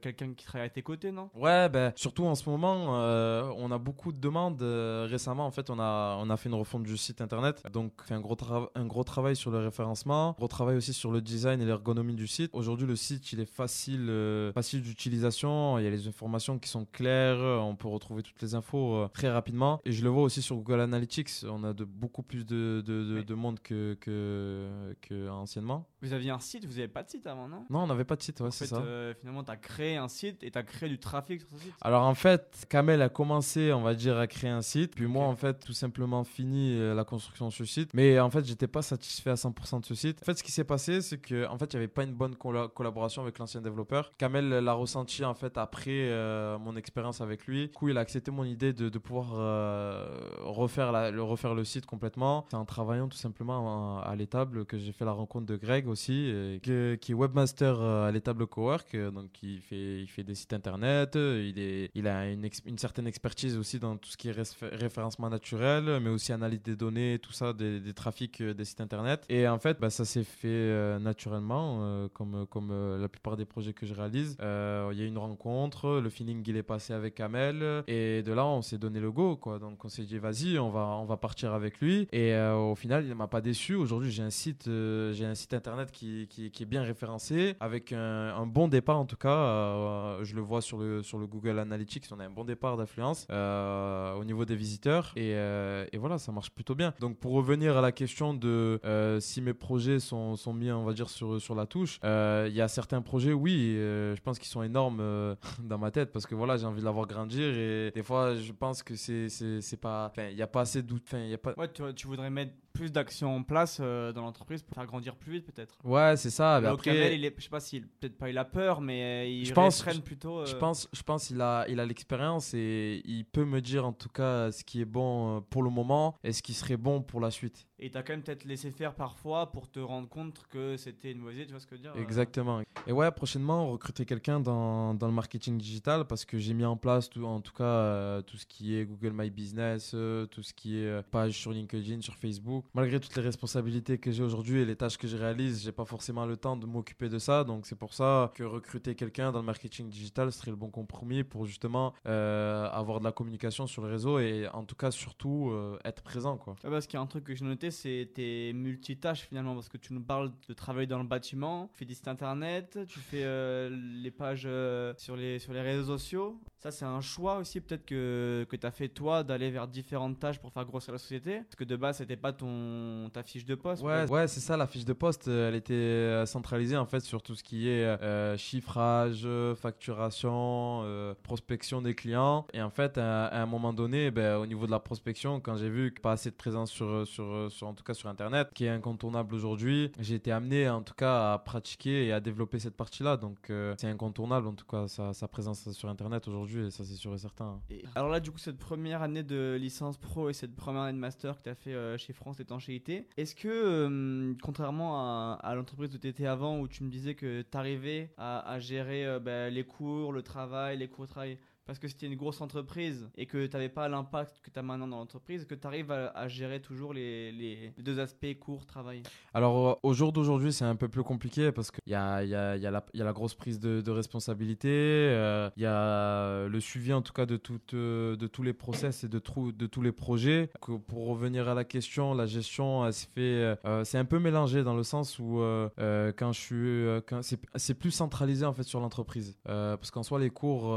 quelqu'un qui travaille à tes côtés, non? Ouais, ben, surtout en ce moment, on a beaucoup de demandes. récemment, en fait, on a, on a fait une refonte du site internet. Donc, fait un gros, un gros travail sur le référencement, gros travail aussi sur le design et l'ergonomie du site. Aujourd'hui, le site, il est facile, euh, facile d'utilisation. Il y a les informations qui sont claires. On peut retrouver toutes les infos euh, très rapidement. Et je le vois aussi sur Google Analytics. On a de beaucoup plus de, de, de, monde que, que, que, anciennement. Vous aviez un site Vous n'avez pas de site avant, non? Non, on n'avait pas de site, ouais, c'est ça. Euh, finalement, tu as créé un site et tu as créé du trafic sur ce site Alors en fait, Kamel a commencé, on va dire, à créer un site. Puis moi, en fait, tout simplement fini la construction de ce site. Mais en fait, j'étais pas satisfait à 100% de ce site. En fait, ce qui s'est passé, c'est que en fait, il n'y avait pas une bonne collaboration avec l'ancien développeur. Kamel l'a ressenti en fait après euh, mon expérience avec lui. Du coup, il a accepté mon idée de, de pouvoir euh, refaire, la, le, refaire le site complètement. C'est en travaillant tout simplement à, l'étable que j'ai fait la rencontre de Greg aussi, qui est webmaster euh, à l'étable Cowork. Donc, il fait, il fait des sites internet. Il, est, il a une, une certaine expertise aussi dans tout ce qui est référencement naturel, mais aussi analyse des données, tout ça, des, trafics des sites internet. Et en fait, bah, ça s'est fait euh, naturellement, euh, comme, comme euh, la plupart des projets que je réalise. Il y a une rencontre, le feeling il est passé avec Kamel, et de là on s'est donné le go, quoi. Donc on s'est dit vas-y, on va, on va partir avec lui. Et au final, il ne m'a pas déçu. Aujourd'hui, j'ai un site, j'ai un site internet qui, qui, qui, est bien référencé, avec un, un, bon départ en tout cas. je le vois sur le, sur le Google Analytics, on a un bon départ d'affluence au niveau des visiteurs. Et, et, voilà, ça marche plutôt bien. Donc pour revenir à la question de si mes projets sont, sont mis, on va dire, sur, sur la touche. Euh, il y a certains projets, oui, euh, je pense qu'ils sont énormes euh, dans ma tête parce que voilà, j'ai envie de l'avoir grandir et des fois, je pense que c'est pas. Il n'y a pas assez d'outils. pas... Ouais, tu, tu, voudrais mettre plus d'actions en place euh, dans l'entreprise pour faire grandir plus vite peut-être. Ouais, c'est ça. Mais après, il est, je sais pas s'il peut-être pas il a peur, mais il je pense, plutôt. Je pense, je pense il a, il a l'expérience et il peut me dire en tout cas ce qui est bon pour le moment et ce qui serait bon pour la suite. Et tu as quand même peut-être laissé faire parfois pour te rendre compte que c'était une mauvaise idée, tu vois ce que je veux dire euh Exactement. Et ouais, prochainement, recruter quelqu'un dans, dans, le marketing digital parce que j'ai mis en place, tout, en tout cas, euh, tout ce qui est Google My Business, euh, tout ce qui est page sur LinkedIn, sur Facebook. Malgré toutes les responsabilités que j'ai aujourd'hui et les tâches que je réalise, j'ai pas forcément le temps de m'occuper de ça. Donc c'est pour ça que recruter quelqu'un dans le marketing digital serait le bon compromis pour justement avoir de la communication sur le réseau et en tout cas surtout être présent. Quoi. parce qu'il y a un truc que j'ai noté c'est tes multitâches finalement, parce que tu nous parles de travailler dans le bâtiment, tu fais des sites internet, tu fais euh, les pages euh, sur, les, sur les réseaux sociaux. Ça, c'est un choix aussi, peut-être que, que tu as fait toi d'aller vers différentes tâches pour faire grossir la société. Parce que de base, c'était pas ton, ta fiche de poste. Ouais, ouais c'est ça, la fiche de poste, euh, elle était centralisée en fait sur tout ce qui est chiffrage, facturation, prospection des clients. Et en fait, à, un moment donné, ben, au niveau de la prospection, quand j'ai vu que pas assez de présence sur, sur en tout cas sur Internet, qui est incontournable aujourd'hui. J'ai été amené en tout cas à pratiquer et à développer cette partie-là. Donc euh, c'est incontournable en tout cas sa, présence sur Internet aujourd'hui et ça c'est sûr et certain. alors là du coup cette première année de licence pro et cette première année de master que tu as fait euh, chez France Étanchéité, est-ce que euh, contrairement à, l'entreprise où tu étais avant où tu me disais que tu arrivais à, gérer ben, les cours, le travail, les cours de travail parce que c'était une grosse entreprise et que tu n'avais pas l'impact que tu as maintenant dans l'entreprise, que tu arrives à, gérer toujours les, deux aspects cours, travail? Alors, euh, au jour d'aujourd'hui, c'est un peu plus compliqué parce qu'il y a, la, grosse prise de, responsabilité, euh, il y a le suivi en tout cas de, euh, tous les process et de, tous les projets. pour revenir à la question, la gestion, fait, c'est un peu mélangé dans le sens où quand je suis, c'est plus centralisé en fait sur l'entreprise. parce qu'en soi, les cours,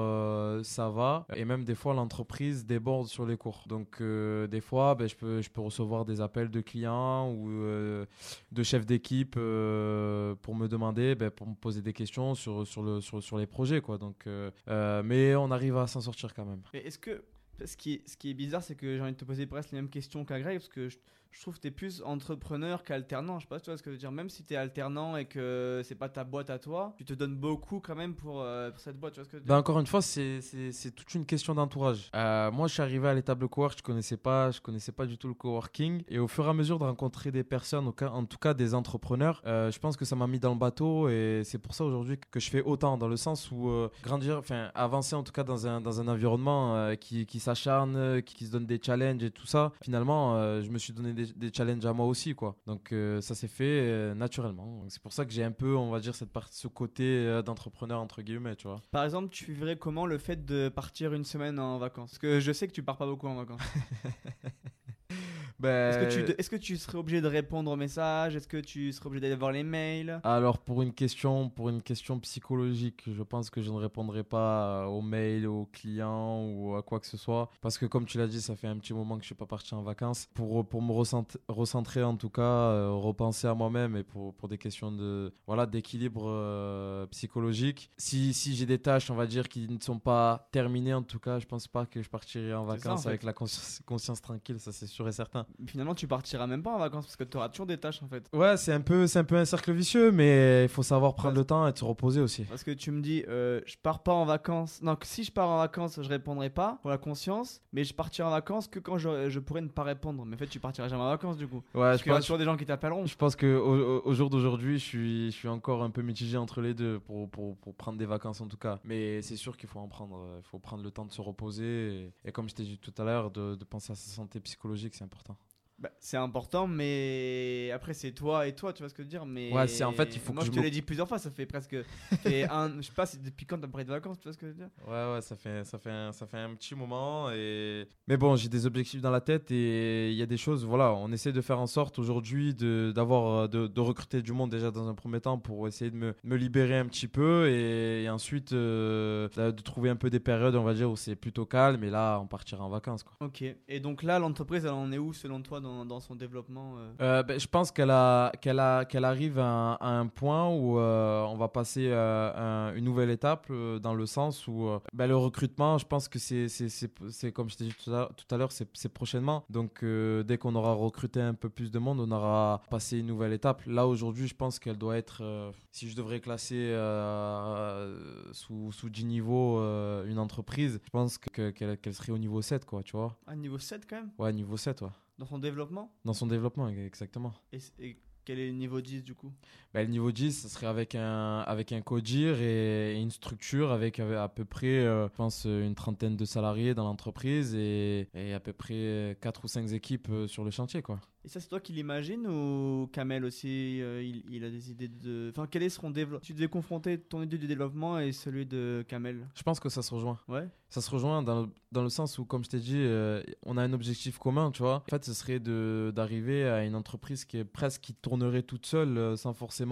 ça va. Et même des fois, l'entreprise déborde sur les cours. Donc, euh, des fois, ben, je, peux, je peux recevoir des appels de clients ou euh, de chefs d'équipe euh, pour me demander, ben, pour me poser des questions sur, sur, le, sur, sur les projets. Quoi. Donc, mais on arrive à s'en sortir quand même. Est-ce que ce qui, est, ce qui est bizarre, c'est que j'ai envie de te poser presque les mêmes questions qu'à Greg, parce que je, je trouve que tu es plus entrepreneur qu'alternant. Je sais pas, tu vois ce que je veux dire. Même si tu es alternant et que c'est pas ta boîte à toi, tu te donnes beaucoup quand même pour, euh, cette boîte. Tu vois ce que je veux bah, encore une fois, c'est toute une question d'entourage. Euh, moi, je suis arrivé à l'étape de cowork, je connaissais pas, je connaissais pas du tout le coworking. Et au fur et à mesure de rencontrer des personnes, en tout cas des entrepreneurs, euh, je pense que ça m'a mis dans le bateau. Et c'est pour ça aujourd'hui que je fais autant, dans le sens où grandir, enfin avancer en tout cas dans un, dans un environnement qui, qui s'acharne, qui, qui, se donne des challenges et tout ça. Finalement, je me suis donné des, challenges à moi aussi, quoi. Donc euh, ça s'est fait euh, naturellement. C'est pour ça que j'ai un peu, on va dire, cette part, ce côté euh, d'entrepreneur entre guillemets, tu vois. Par exemple, tu vivrais comment le fait de partir une semaine en vacances? Parce que je sais que tu pars pas beaucoup en vacances. Ben, est-ce, que tu, serais obligé de répondre aux messages? Est-ce que tu serais obligé d'aller voir les mails? Alors pour une question, pour une question psychologique, je pense que je ne répondrai pas aux mails, aux clients ou à quoi que ce soit, parce que comme tu l'as dit, ça fait un petit moment que je suis pas parti en vacances. Pour pour me recentrer en tout cas, euh, repenser à moi-même et pour, pour des questions de voilà d'équilibre euh, psychologique. Si, si j'ai des tâches, on va dire, qui ne sont pas terminées, en tout cas, je pense pas que je partirai en vacances avec la conscience tranquille, ça c'est sûr et certain finalement tu partiras même pas en vacances parce que tu auras toujours des tâches en fait. Ouais, c'est un peu c'est un peu un cercle vicieux mais il faut savoir prendre le temps et se reposer aussi. Parce que tu me dis euh, je pars pas en vacances. Non, si je pars en vacances, je répondrai pas pour la conscience, mais je partirai en vacances que quand je, je pourrais ne pas répondre. Mais en fait, tu partiras jamais en vacances du coup. Ouais, parce qu'il y aura toujours des gens qui t'appelleront. Je pense que au, jour d'aujourd'hui, je suis je suis encore un peu mitigé entre les deux pour, pour, pour prendre des vacances en tout cas. Mais c'est sûr qu'il faut en prendre, il faut prendre le temps de se reposer et, comme je t'ai dit tout à l'heure de, de penser à sa santé psychologique, c'est important. Bah, c'est important, mais après c'est toi et toi, tu vois ce que je veux dire. Mais ouais, c'est en fait il faut moi que je, te l'ai dit plusieurs fois, ça fait presque, un, je sais pas, depuis quand t'as pris de vacances, tu vois ce que je veux dire? Ouais ouais, ça fait ça fait un, ça fait un petit moment et mais bon j'ai des objectifs dans la tête et il y a des choses, voilà, on essaie de faire en sorte aujourd'hui de d'avoir de, de, recruter du monde déjà dans un premier temps pour essayer de me, me libérer un petit peu et, ensuite euh, de trouver un peu des périodes on va dire où c'est plutôt calme et là on partira en vacances quoi. Ok et donc là l'entreprise elle en est où selon toi dans, dans son développement ben, Je pense qu'elle a, qu'elle a, qu'elle arrive à, un point où on va passer une nouvelle étape dans le sens où ben, le recrutement, je pense que c'est, c'est, c'est, comme je t'ai dit tout à, l'heure, c'est, c'est prochainement. Donc dès qu'on aura recruté un peu plus de monde, on aura passé une nouvelle étape. Là aujourd'hui, je pense qu'elle doit être, si je devrais classer sous, sous 10 niveaux une entreprise, je pense que, qu'elle, serait au niveau 7, quoi, tu vois. Un niveau 7 quand même? Ouais, niveau 7, ouais. Dans son développement? Dans son développement, exactement. Et, quel est le niveau 10 du coup? Bah, Le niveau 10, ce serait avec un, avec un codir et, une structure avec, à peu près, euh, je pense, une trentaine de salariés dans l'entreprise et, et, à peu près 4 ou 5 équipes euh, sur le chantier. Quoi. Et ça, c'est toi qui l'imagines ou Kamel aussi, euh, il, a des idées de. Enfin, quel est son développement? Tu devais confronter ton idée de développement et celui de Kamel Je pense que ça se rejoint. Ouais. Ça se rejoint dans le, dans le sens où, comme je t'ai dit, euh, on a un objectif commun, tu vois. En fait, ce serait d'arriver à une entreprise qui est presque qui tournerait toute seule euh, sans forcément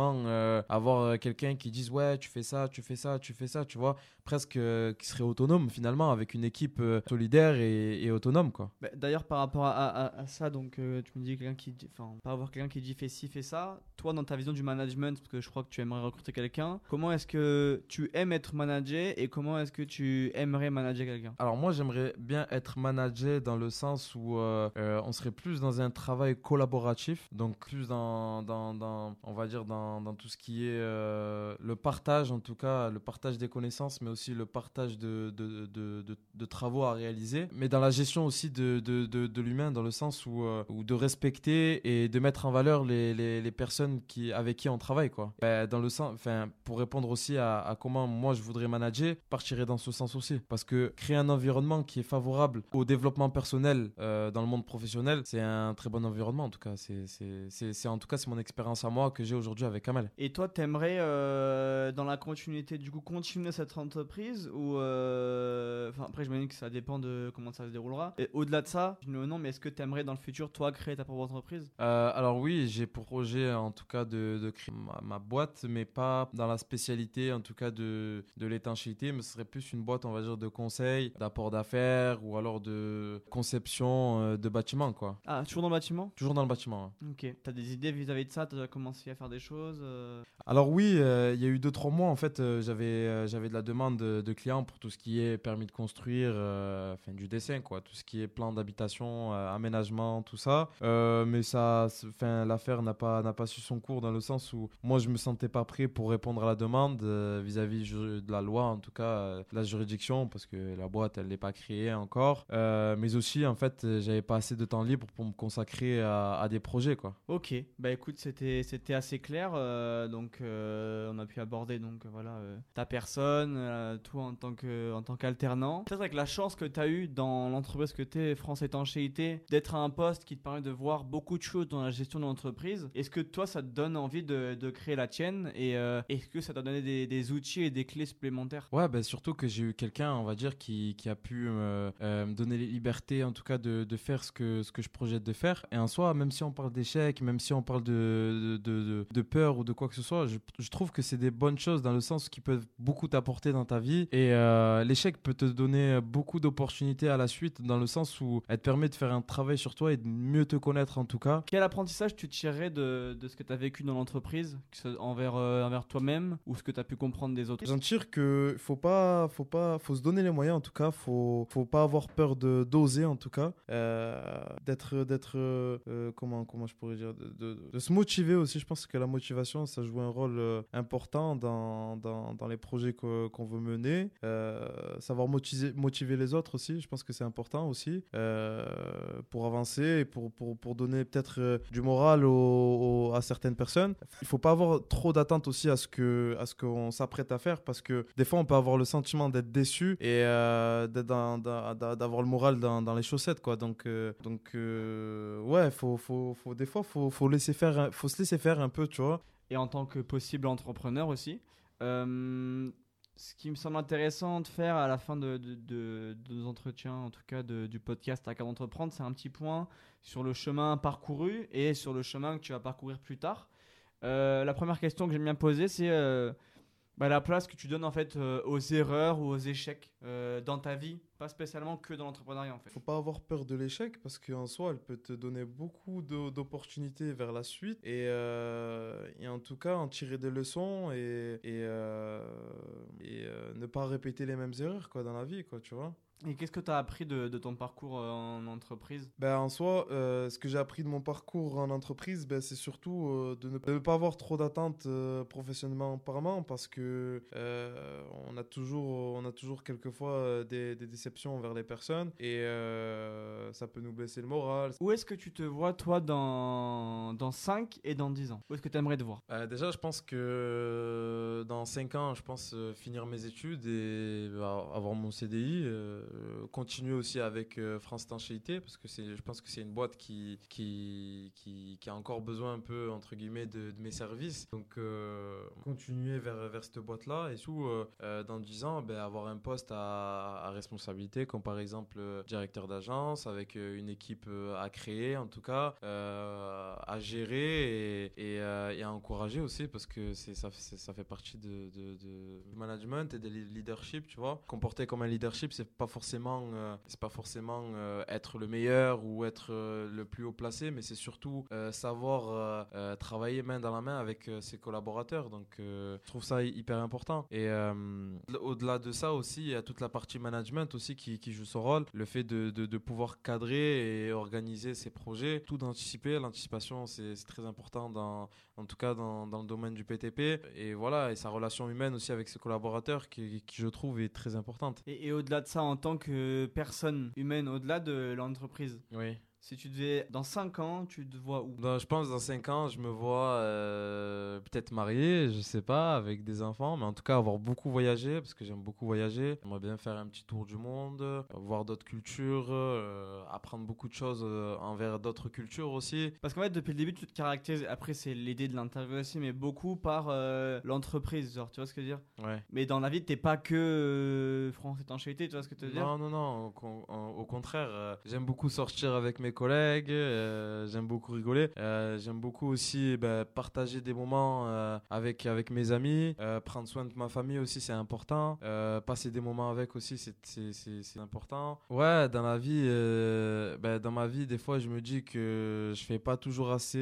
avoir quelqu'un qui dise ouais, tu fais ça, tu fais ça, tu fais ça, tu vois. Presque qui serait autonome finalement avec une équipe solidaire et, autonome, quoi. Bah, d'ailleurs, par rapport à, à, ça, donc tu me dis que qui enfin, pas avoir quelqu'un qui dit fais ci, fais ça. Toi, dans ta vision du management, parce que je crois que tu aimerais recruter quelqu'un, comment est-ce que tu aimes être managé et comment est-ce que tu aimerais manager quelqu'un? Alors, moi, j'aimerais bien être managé dans le sens où euh, euh, on serait plus dans un travail collaboratif, donc plus dans, dans, dans on va dire, dans, dans, tout ce qui est euh, le partage, en tout cas, le partage des connaissances, mais aussi le partage de, de, travaux à réaliser, mais dans la gestion aussi de, de, l'humain, dans le sens où, où de respecter et de mettre en valeur les, les, personnes qui, avec qui on travaille. Quoi. Ben, dans le sens, pour répondre aussi à, comment moi je voudrais manager, partirait dans ce sens aussi. Parce que créer un environnement qui est favorable au développement personnel euh, dans le monde professionnel, c'est un très bon environnement en tout cas. C'est en tout cas c'est mon expérience à moi que j'ai aujourd'hui avec Kamel. Et toi, t'aimerais euh, dans la continuité du coup continuer cette entreprise ou euh, enfin après je me dis que ça dépend de comment ça se déroulera. Et au-delà de ça, je me non mais est-ce que t'aimerais dans le futur toi créer ta propre entreprise? Euh, Alors oui, j'ai pour projet en tout cas de, de créer ma, boîte, mais pas dans la spécialité en tout cas de, de l'étanchéité, mais ce serait plus une boîte, on va dire, de conseil, d'apport d'affaires ou alors de conception euh, de bâtiments. Quoi. Ah, toujours dans le bâtiment? Toujours dans le bâtiment. Ok. Tu as des idées vis-à-vis de ça? Tu as commencé à faire des choses euh? Alors oui, il y a eu 2-3 mois en fait, j'avais j'avais de la demande de, clients pour tout ce qui est permis de construire, enfin du dessin, quoi, tout ce qui est plan d'habitation, aménagement, tout ça. Euh, mais ça, enfin, l'affaire n'a pas, n'a pas su son cours dans le sens où moi je me sentais pas prêt pour répondre à la demande euh, vis-à-vis de la loi, en tout cas euh, la juridiction, parce que la boîte elle n'est pas créée encore. mais aussi en fait, j'avais pas assez de temps libre pour me consacrer à, des projets quoi. Ok, bah écoute, c'était, c'était assez clair. donc on a pu aborder donc voilà ta personne, toi en tant que tant qu'alternant. Peut-être avec la chance que tu as eu dans l'entreprise que tu es, France Étanchéité, d'être à un poste qui te permet de voir beaucoup de choses dans la gestion de l'entreprise. Est-ce que toi, ça te donne envie de, de créer la tienne et euh, est-ce que ça t'a donné des, outils et des clés supplémentaires? Ouais, ben surtout que j'ai eu quelqu'un, on va dire, qui, qui a pu euh, me donner les libertés, en tout cas, de, de, faire ce que, ce que je projette de faire. Et en soi, même si on parle d'échec, même si on parle de, de, peur ou de quoi que ce soit, je, je trouve que c'est des bonnes choses dans le sens qui peuvent beaucoup t'apporter dans ta vie. Et euh, l'échec peut te donner beaucoup d'opportunités à la suite, dans le sens où elle te permet de faire un travail sur toi et de mieux te connaître en tout cas. Quel apprentissage tu tirerais de, de ce que tu as vécu dans l'entreprise, envers, euh, envers toi-même ou ce que tu as pu comprendre des autres? J'en tire que faut pas, faut pas, faut se donner les moyens en tout cas, faut, faut pas avoir peur de d'oser en tout cas, euh, d'être, d'être, euh, comment, comment je pourrais dire, de, de, se motiver aussi. Je pense que la motivation, ça joue un rôle important dans, dans, dans les projets qu'on veut mener. savoir motiver, les autres aussi, je pense que c'est important aussi pour avancer et pour, pour, pour donner peut-être euh, du moral à certaines personnes. Il faut pas avoir trop d'attentes aussi à ce que à qu'on s'apprête à faire parce que des fois on peut avoir le sentiment d'être déçu et euh, d'avoir le moral dans, les chaussettes quoi. Donc euh, donc ouais, faut, faut, faut, des fois faut, faut laisser faut se laisser faire un peu, tu vois. Et en tant que possible entrepreneur aussi, ce qui me semble intéressant de faire à la fin de, de, nos entretiens, en tout cas du podcast à qu'à entreprendre, c'est un petit point sur le chemin parcouru et sur le chemin que tu vas parcourir plus tard. Euh, la première question que j'aime bien poser, c'est euh, bah, La place que tu donnes en fait euh, aux erreurs ou aux échecs euh, dans ta vie, pas spécialement que dans l'entrepreneuriat en fait. Faut pas avoir peur de l'échec parce qu'en soi, elle peut te donner beaucoup d'opportunités vers la suite et, euh, et, en tout cas en tirer des leçons et, et, et ne pas répéter les mêmes erreurs quoi, dans la vie, quoi, tu vois. Et qu'est-ce que tu as appris de, de, ton parcours euh, en entreprise? Ben, En soi, euh, ce que j'ai appris de mon parcours en entreprise, ben, c'est surtout euh, de, ne, pas avoir trop d'attentes professionnellement parlant parce que on, a toujours, on a toujours quelquefois des, des, déceptions envers les personnes et ça peut nous baisser le moral. Où est-ce que tu te vois, toi, dans, dans 5 et dans 10 ans? Où est-ce que tu aimerais te voir? Déjà, je pense que dans 5 ans, je pense finir mes études et avoir mon CDI euh, continuer aussi avec euh, France Tanchéité parce que je pense que c'est une boîte qui, qui, qui, a encore besoin un peu, entre guillemets, de, mes services. Donc, euh, continuer vers, vers cette boîte-là et sous, dans 10 ans, ben, avoir un poste à, responsabilité, comme par exemple directeur d'agence, avec une équipe à créer, en tout cas, à gérer et, et, à encourager aussi parce que ça, ça fait partie de, de, de, management et de leadership, tu vois. Comporter comme un leadership, c'est pas forcément, euh, c'est pas forcément euh, être le meilleur ou être euh, le plus haut placé, mais c'est surtout savoir travailler main dans la main avec ses collaborateurs. Donc, je trouve ça hyper important. Et au-delà de ça aussi, il y a toute la partie management aussi qui, joue son rôle. Le fait de, de, pouvoir cadrer et organiser ses projets, tout d'anticiper. L'anticipation, c'est très important dans, en tout cas dans, dans, le domaine du PTP. Et voilà, et sa relation humaine aussi avec ses collaborateurs qui, qui je trouve est très importante. Et, et au-delà de ça, en tant que personne humaine, au-delà de l'entreprise, oui. Si tu devais, dans 5 ans, tu te vois où? Je pense dans 5 ans, je me vois euh, peut-être marié, je sais pas, avec des enfants, mais en tout cas avoir beaucoup voyagé, parce que j'aime beaucoup voyager. J'aimerais bien faire un petit tour du monde, voir d'autres cultures, euh, apprendre beaucoup de choses euh, envers d'autres cultures aussi. Parce qu'en fait, depuis le début, tu te caractérises, après c'est l'idée de l'interview aussi, mais beaucoup par l'entreprise, genre, tu vois ce que je veux dire? Ouais. Mais dans la vie, t'es pas que France étanchéité, tu vois ce que je veux dire? Non, non, non, au, au contraire, j'aime beaucoup sortir avec mes collègues, euh, j'aime beaucoup rigoler, euh, j'aime beaucoup aussi bah, partager des moments euh, avec, avec mes amis, prendre soin de ma famille aussi c'est important, passer des moments avec aussi c'est important. Ouais, dans la vie, bah, dans ma vie des fois je me dis que je fais pas toujours assez.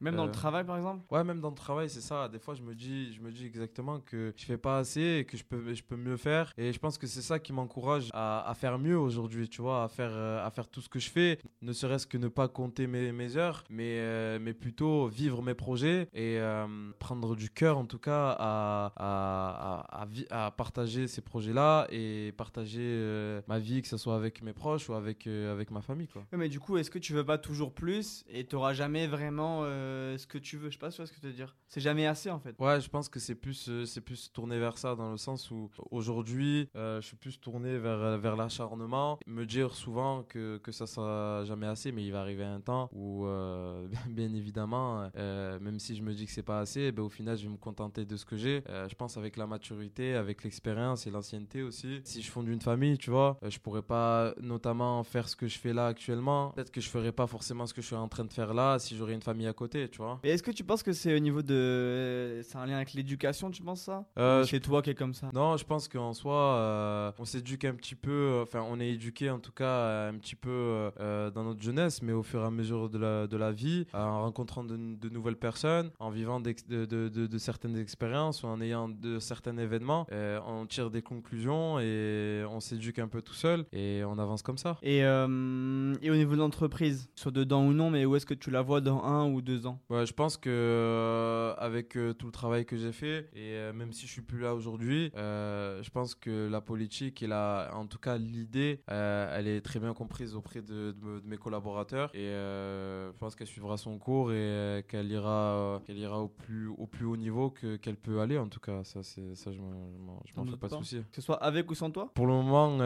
même dans le travail par exemple? Ouais, même dans le travail c'est ça. Des fois je me dis, je me dis exactement que je fais pas assez et que je peux, je peux mieux faire. Et je pense que c'est ça qui m'encourage à, à, faire mieux aujourd'hui, tu vois, à faire, à faire tout ce que je fais, ne serait-ce que ne pas compter mes, mes heures, mais, euh, mais plutôt vivre mes projets et euh, prendre du cœur en tout cas à, à, à, à partager ces projets-là et partager euh, ma vie, que ce soit avec mes proches ou avec, avec ma famille. Quoi. mais du coup, est-ce que tu veux pas toujours plus et tu n'auras jamais vraiment ce que tu veux? Je sais pas ce que tu veux dire. C'est jamais assez en fait. Ouais, je pense que c'est plus, c'est plus tourné vers ça dans le sens où aujourd'hui, je suis plus tourné vers, vers l'acharnement, me dire souvent que, que ça sera jamais assez, mais il va arriver un temps où, euh, bien évidemment, euh, même si je me dis que c'est pas assez, ben, au final, je vais me contenter de ce que j'ai. Euh, je pense avec la maturité, avec l'expérience et l'ancienneté aussi. Si je fonde une famille, tu vois, je pourrais pas notamment faire ce que je fais là actuellement. Peut-être que je ferais pas forcément ce que je suis en train de faire là si j'aurais une famille à côté, tu vois. Et est-ce que tu penses que c'est au niveau de. C'est un lien avec l'éducation, tu penses ça? Chez toi qui est comme ça? Non, je pense qu'en soi, on s'éduque un petit peu, enfin, on est éduqué en tout cas un petit peu dans notre jeunesse mais au fur et à mesure de la, de la vie, en rencontrant de, de nouvelles personnes, en vivant de, de, de, certaines expériences ou en ayant de certains événements, euh, on tire des conclusions et on s'éduque un peu tout seul et on avance comme ça. Et, euh, et au niveau de l'entreprise, soit dedans ou non, mais où est-ce que tu la vois dans un ou deux ans? Ouais, Je pense que euh, avec tout le travail que j'ai fait et même si je suis plus là aujourd'hui, je pense que la politique et la, en tout cas l'idée, elle est très bien comprise auprès de, de mes collaborateurs et euh, je pense qu'elle suivra son cours et euh, qu'elle ira, euh, qu'elle ira au plus, au plus haut niveau que, qu'elle peut aller en tout cas. Ça, c'est, ça je m'en, fais pas de souci. Que ce soit avec ou sans toi? Pour le moment,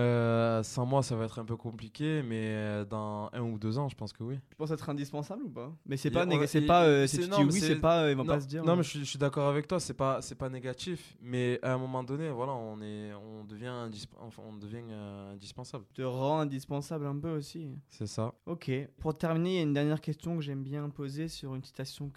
sans moi, ça va être un peu compliqué, mais dans un ou deux ans, je pense que oui. Tu penses être indispensable ou pas? Mais c'est pas, c'est pas, si tu dis oui, c'est pas, ils vont pas se dire. Non, mais je, suis d'accord avec toi, c'est pas, c'est pas négatif, mais à un moment donné, voilà, on est, on devient, enfin, on devient indispensable. Te rend indispensable un peu aussi. C'est ça. Ok. Pour terminer, il y a une dernière question que j'aime bien poser sur une citation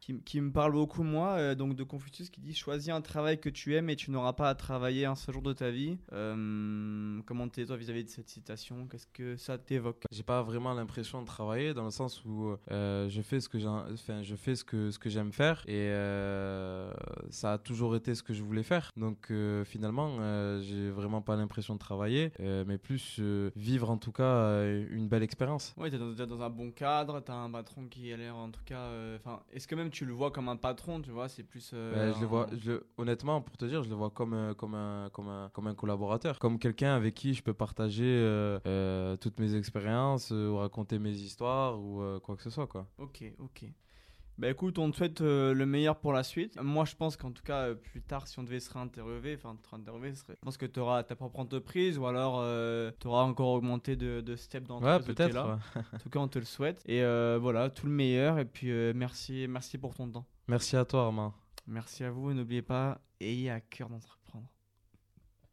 qui, me parle beaucoup, moi, euh, donc de Confucius qui dit Choisis un travail que tu aimes et tu n'auras pas à travailler un seul jour de ta vie. Euh, comment t'es toi vis-à-vis de cette citation? Qu'est-ce que ça t'évoque? J'ai pas vraiment l'impression de travailler dans le sens où euh, je fais ce que enfin, je fais ce que, ce que j'aime faire et ça a toujours été ce que je voulais faire. Donc finalement, j'ai vraiment pas l'impression de travailler, mais plus vivre en tout cas une belle expérience. Oui, tu es dans, un bon cadre, tu as un patron qui a l'air en tout cas. Euh, enfin, Est-ce que même tu le vois comme un patron Tu vois, c'est plus. Euh, je le vois, je, honnêtement, pour te dire, je le vois comme, euh, comme, un, comme, un, comme un collaborateur, comme quelqu'un avec qui je peux partager toutes mes expériences ou raconter mes histoires ou quoi que ce soit. Quoi. Ok, ok. Bah écoute, on te souhaite euh, le meilleur pour la suite. Moi, je pense qu'en tout cas, euh, plus tard, si on devait se réinterroger, enfin, te réinterroger, je pense que tu auras ta propre entreprise ou alors euh, tu auras encore augmenté de, de step dans ouais, peut-être. en tout cas, on te le souhaite. Et voilà, tout le meilleur. Et puis, merci, merci pour ton temps. Merci à toi, Armand. Merci à vous. N'oubliez pas, ayez à cœur d'entreprise.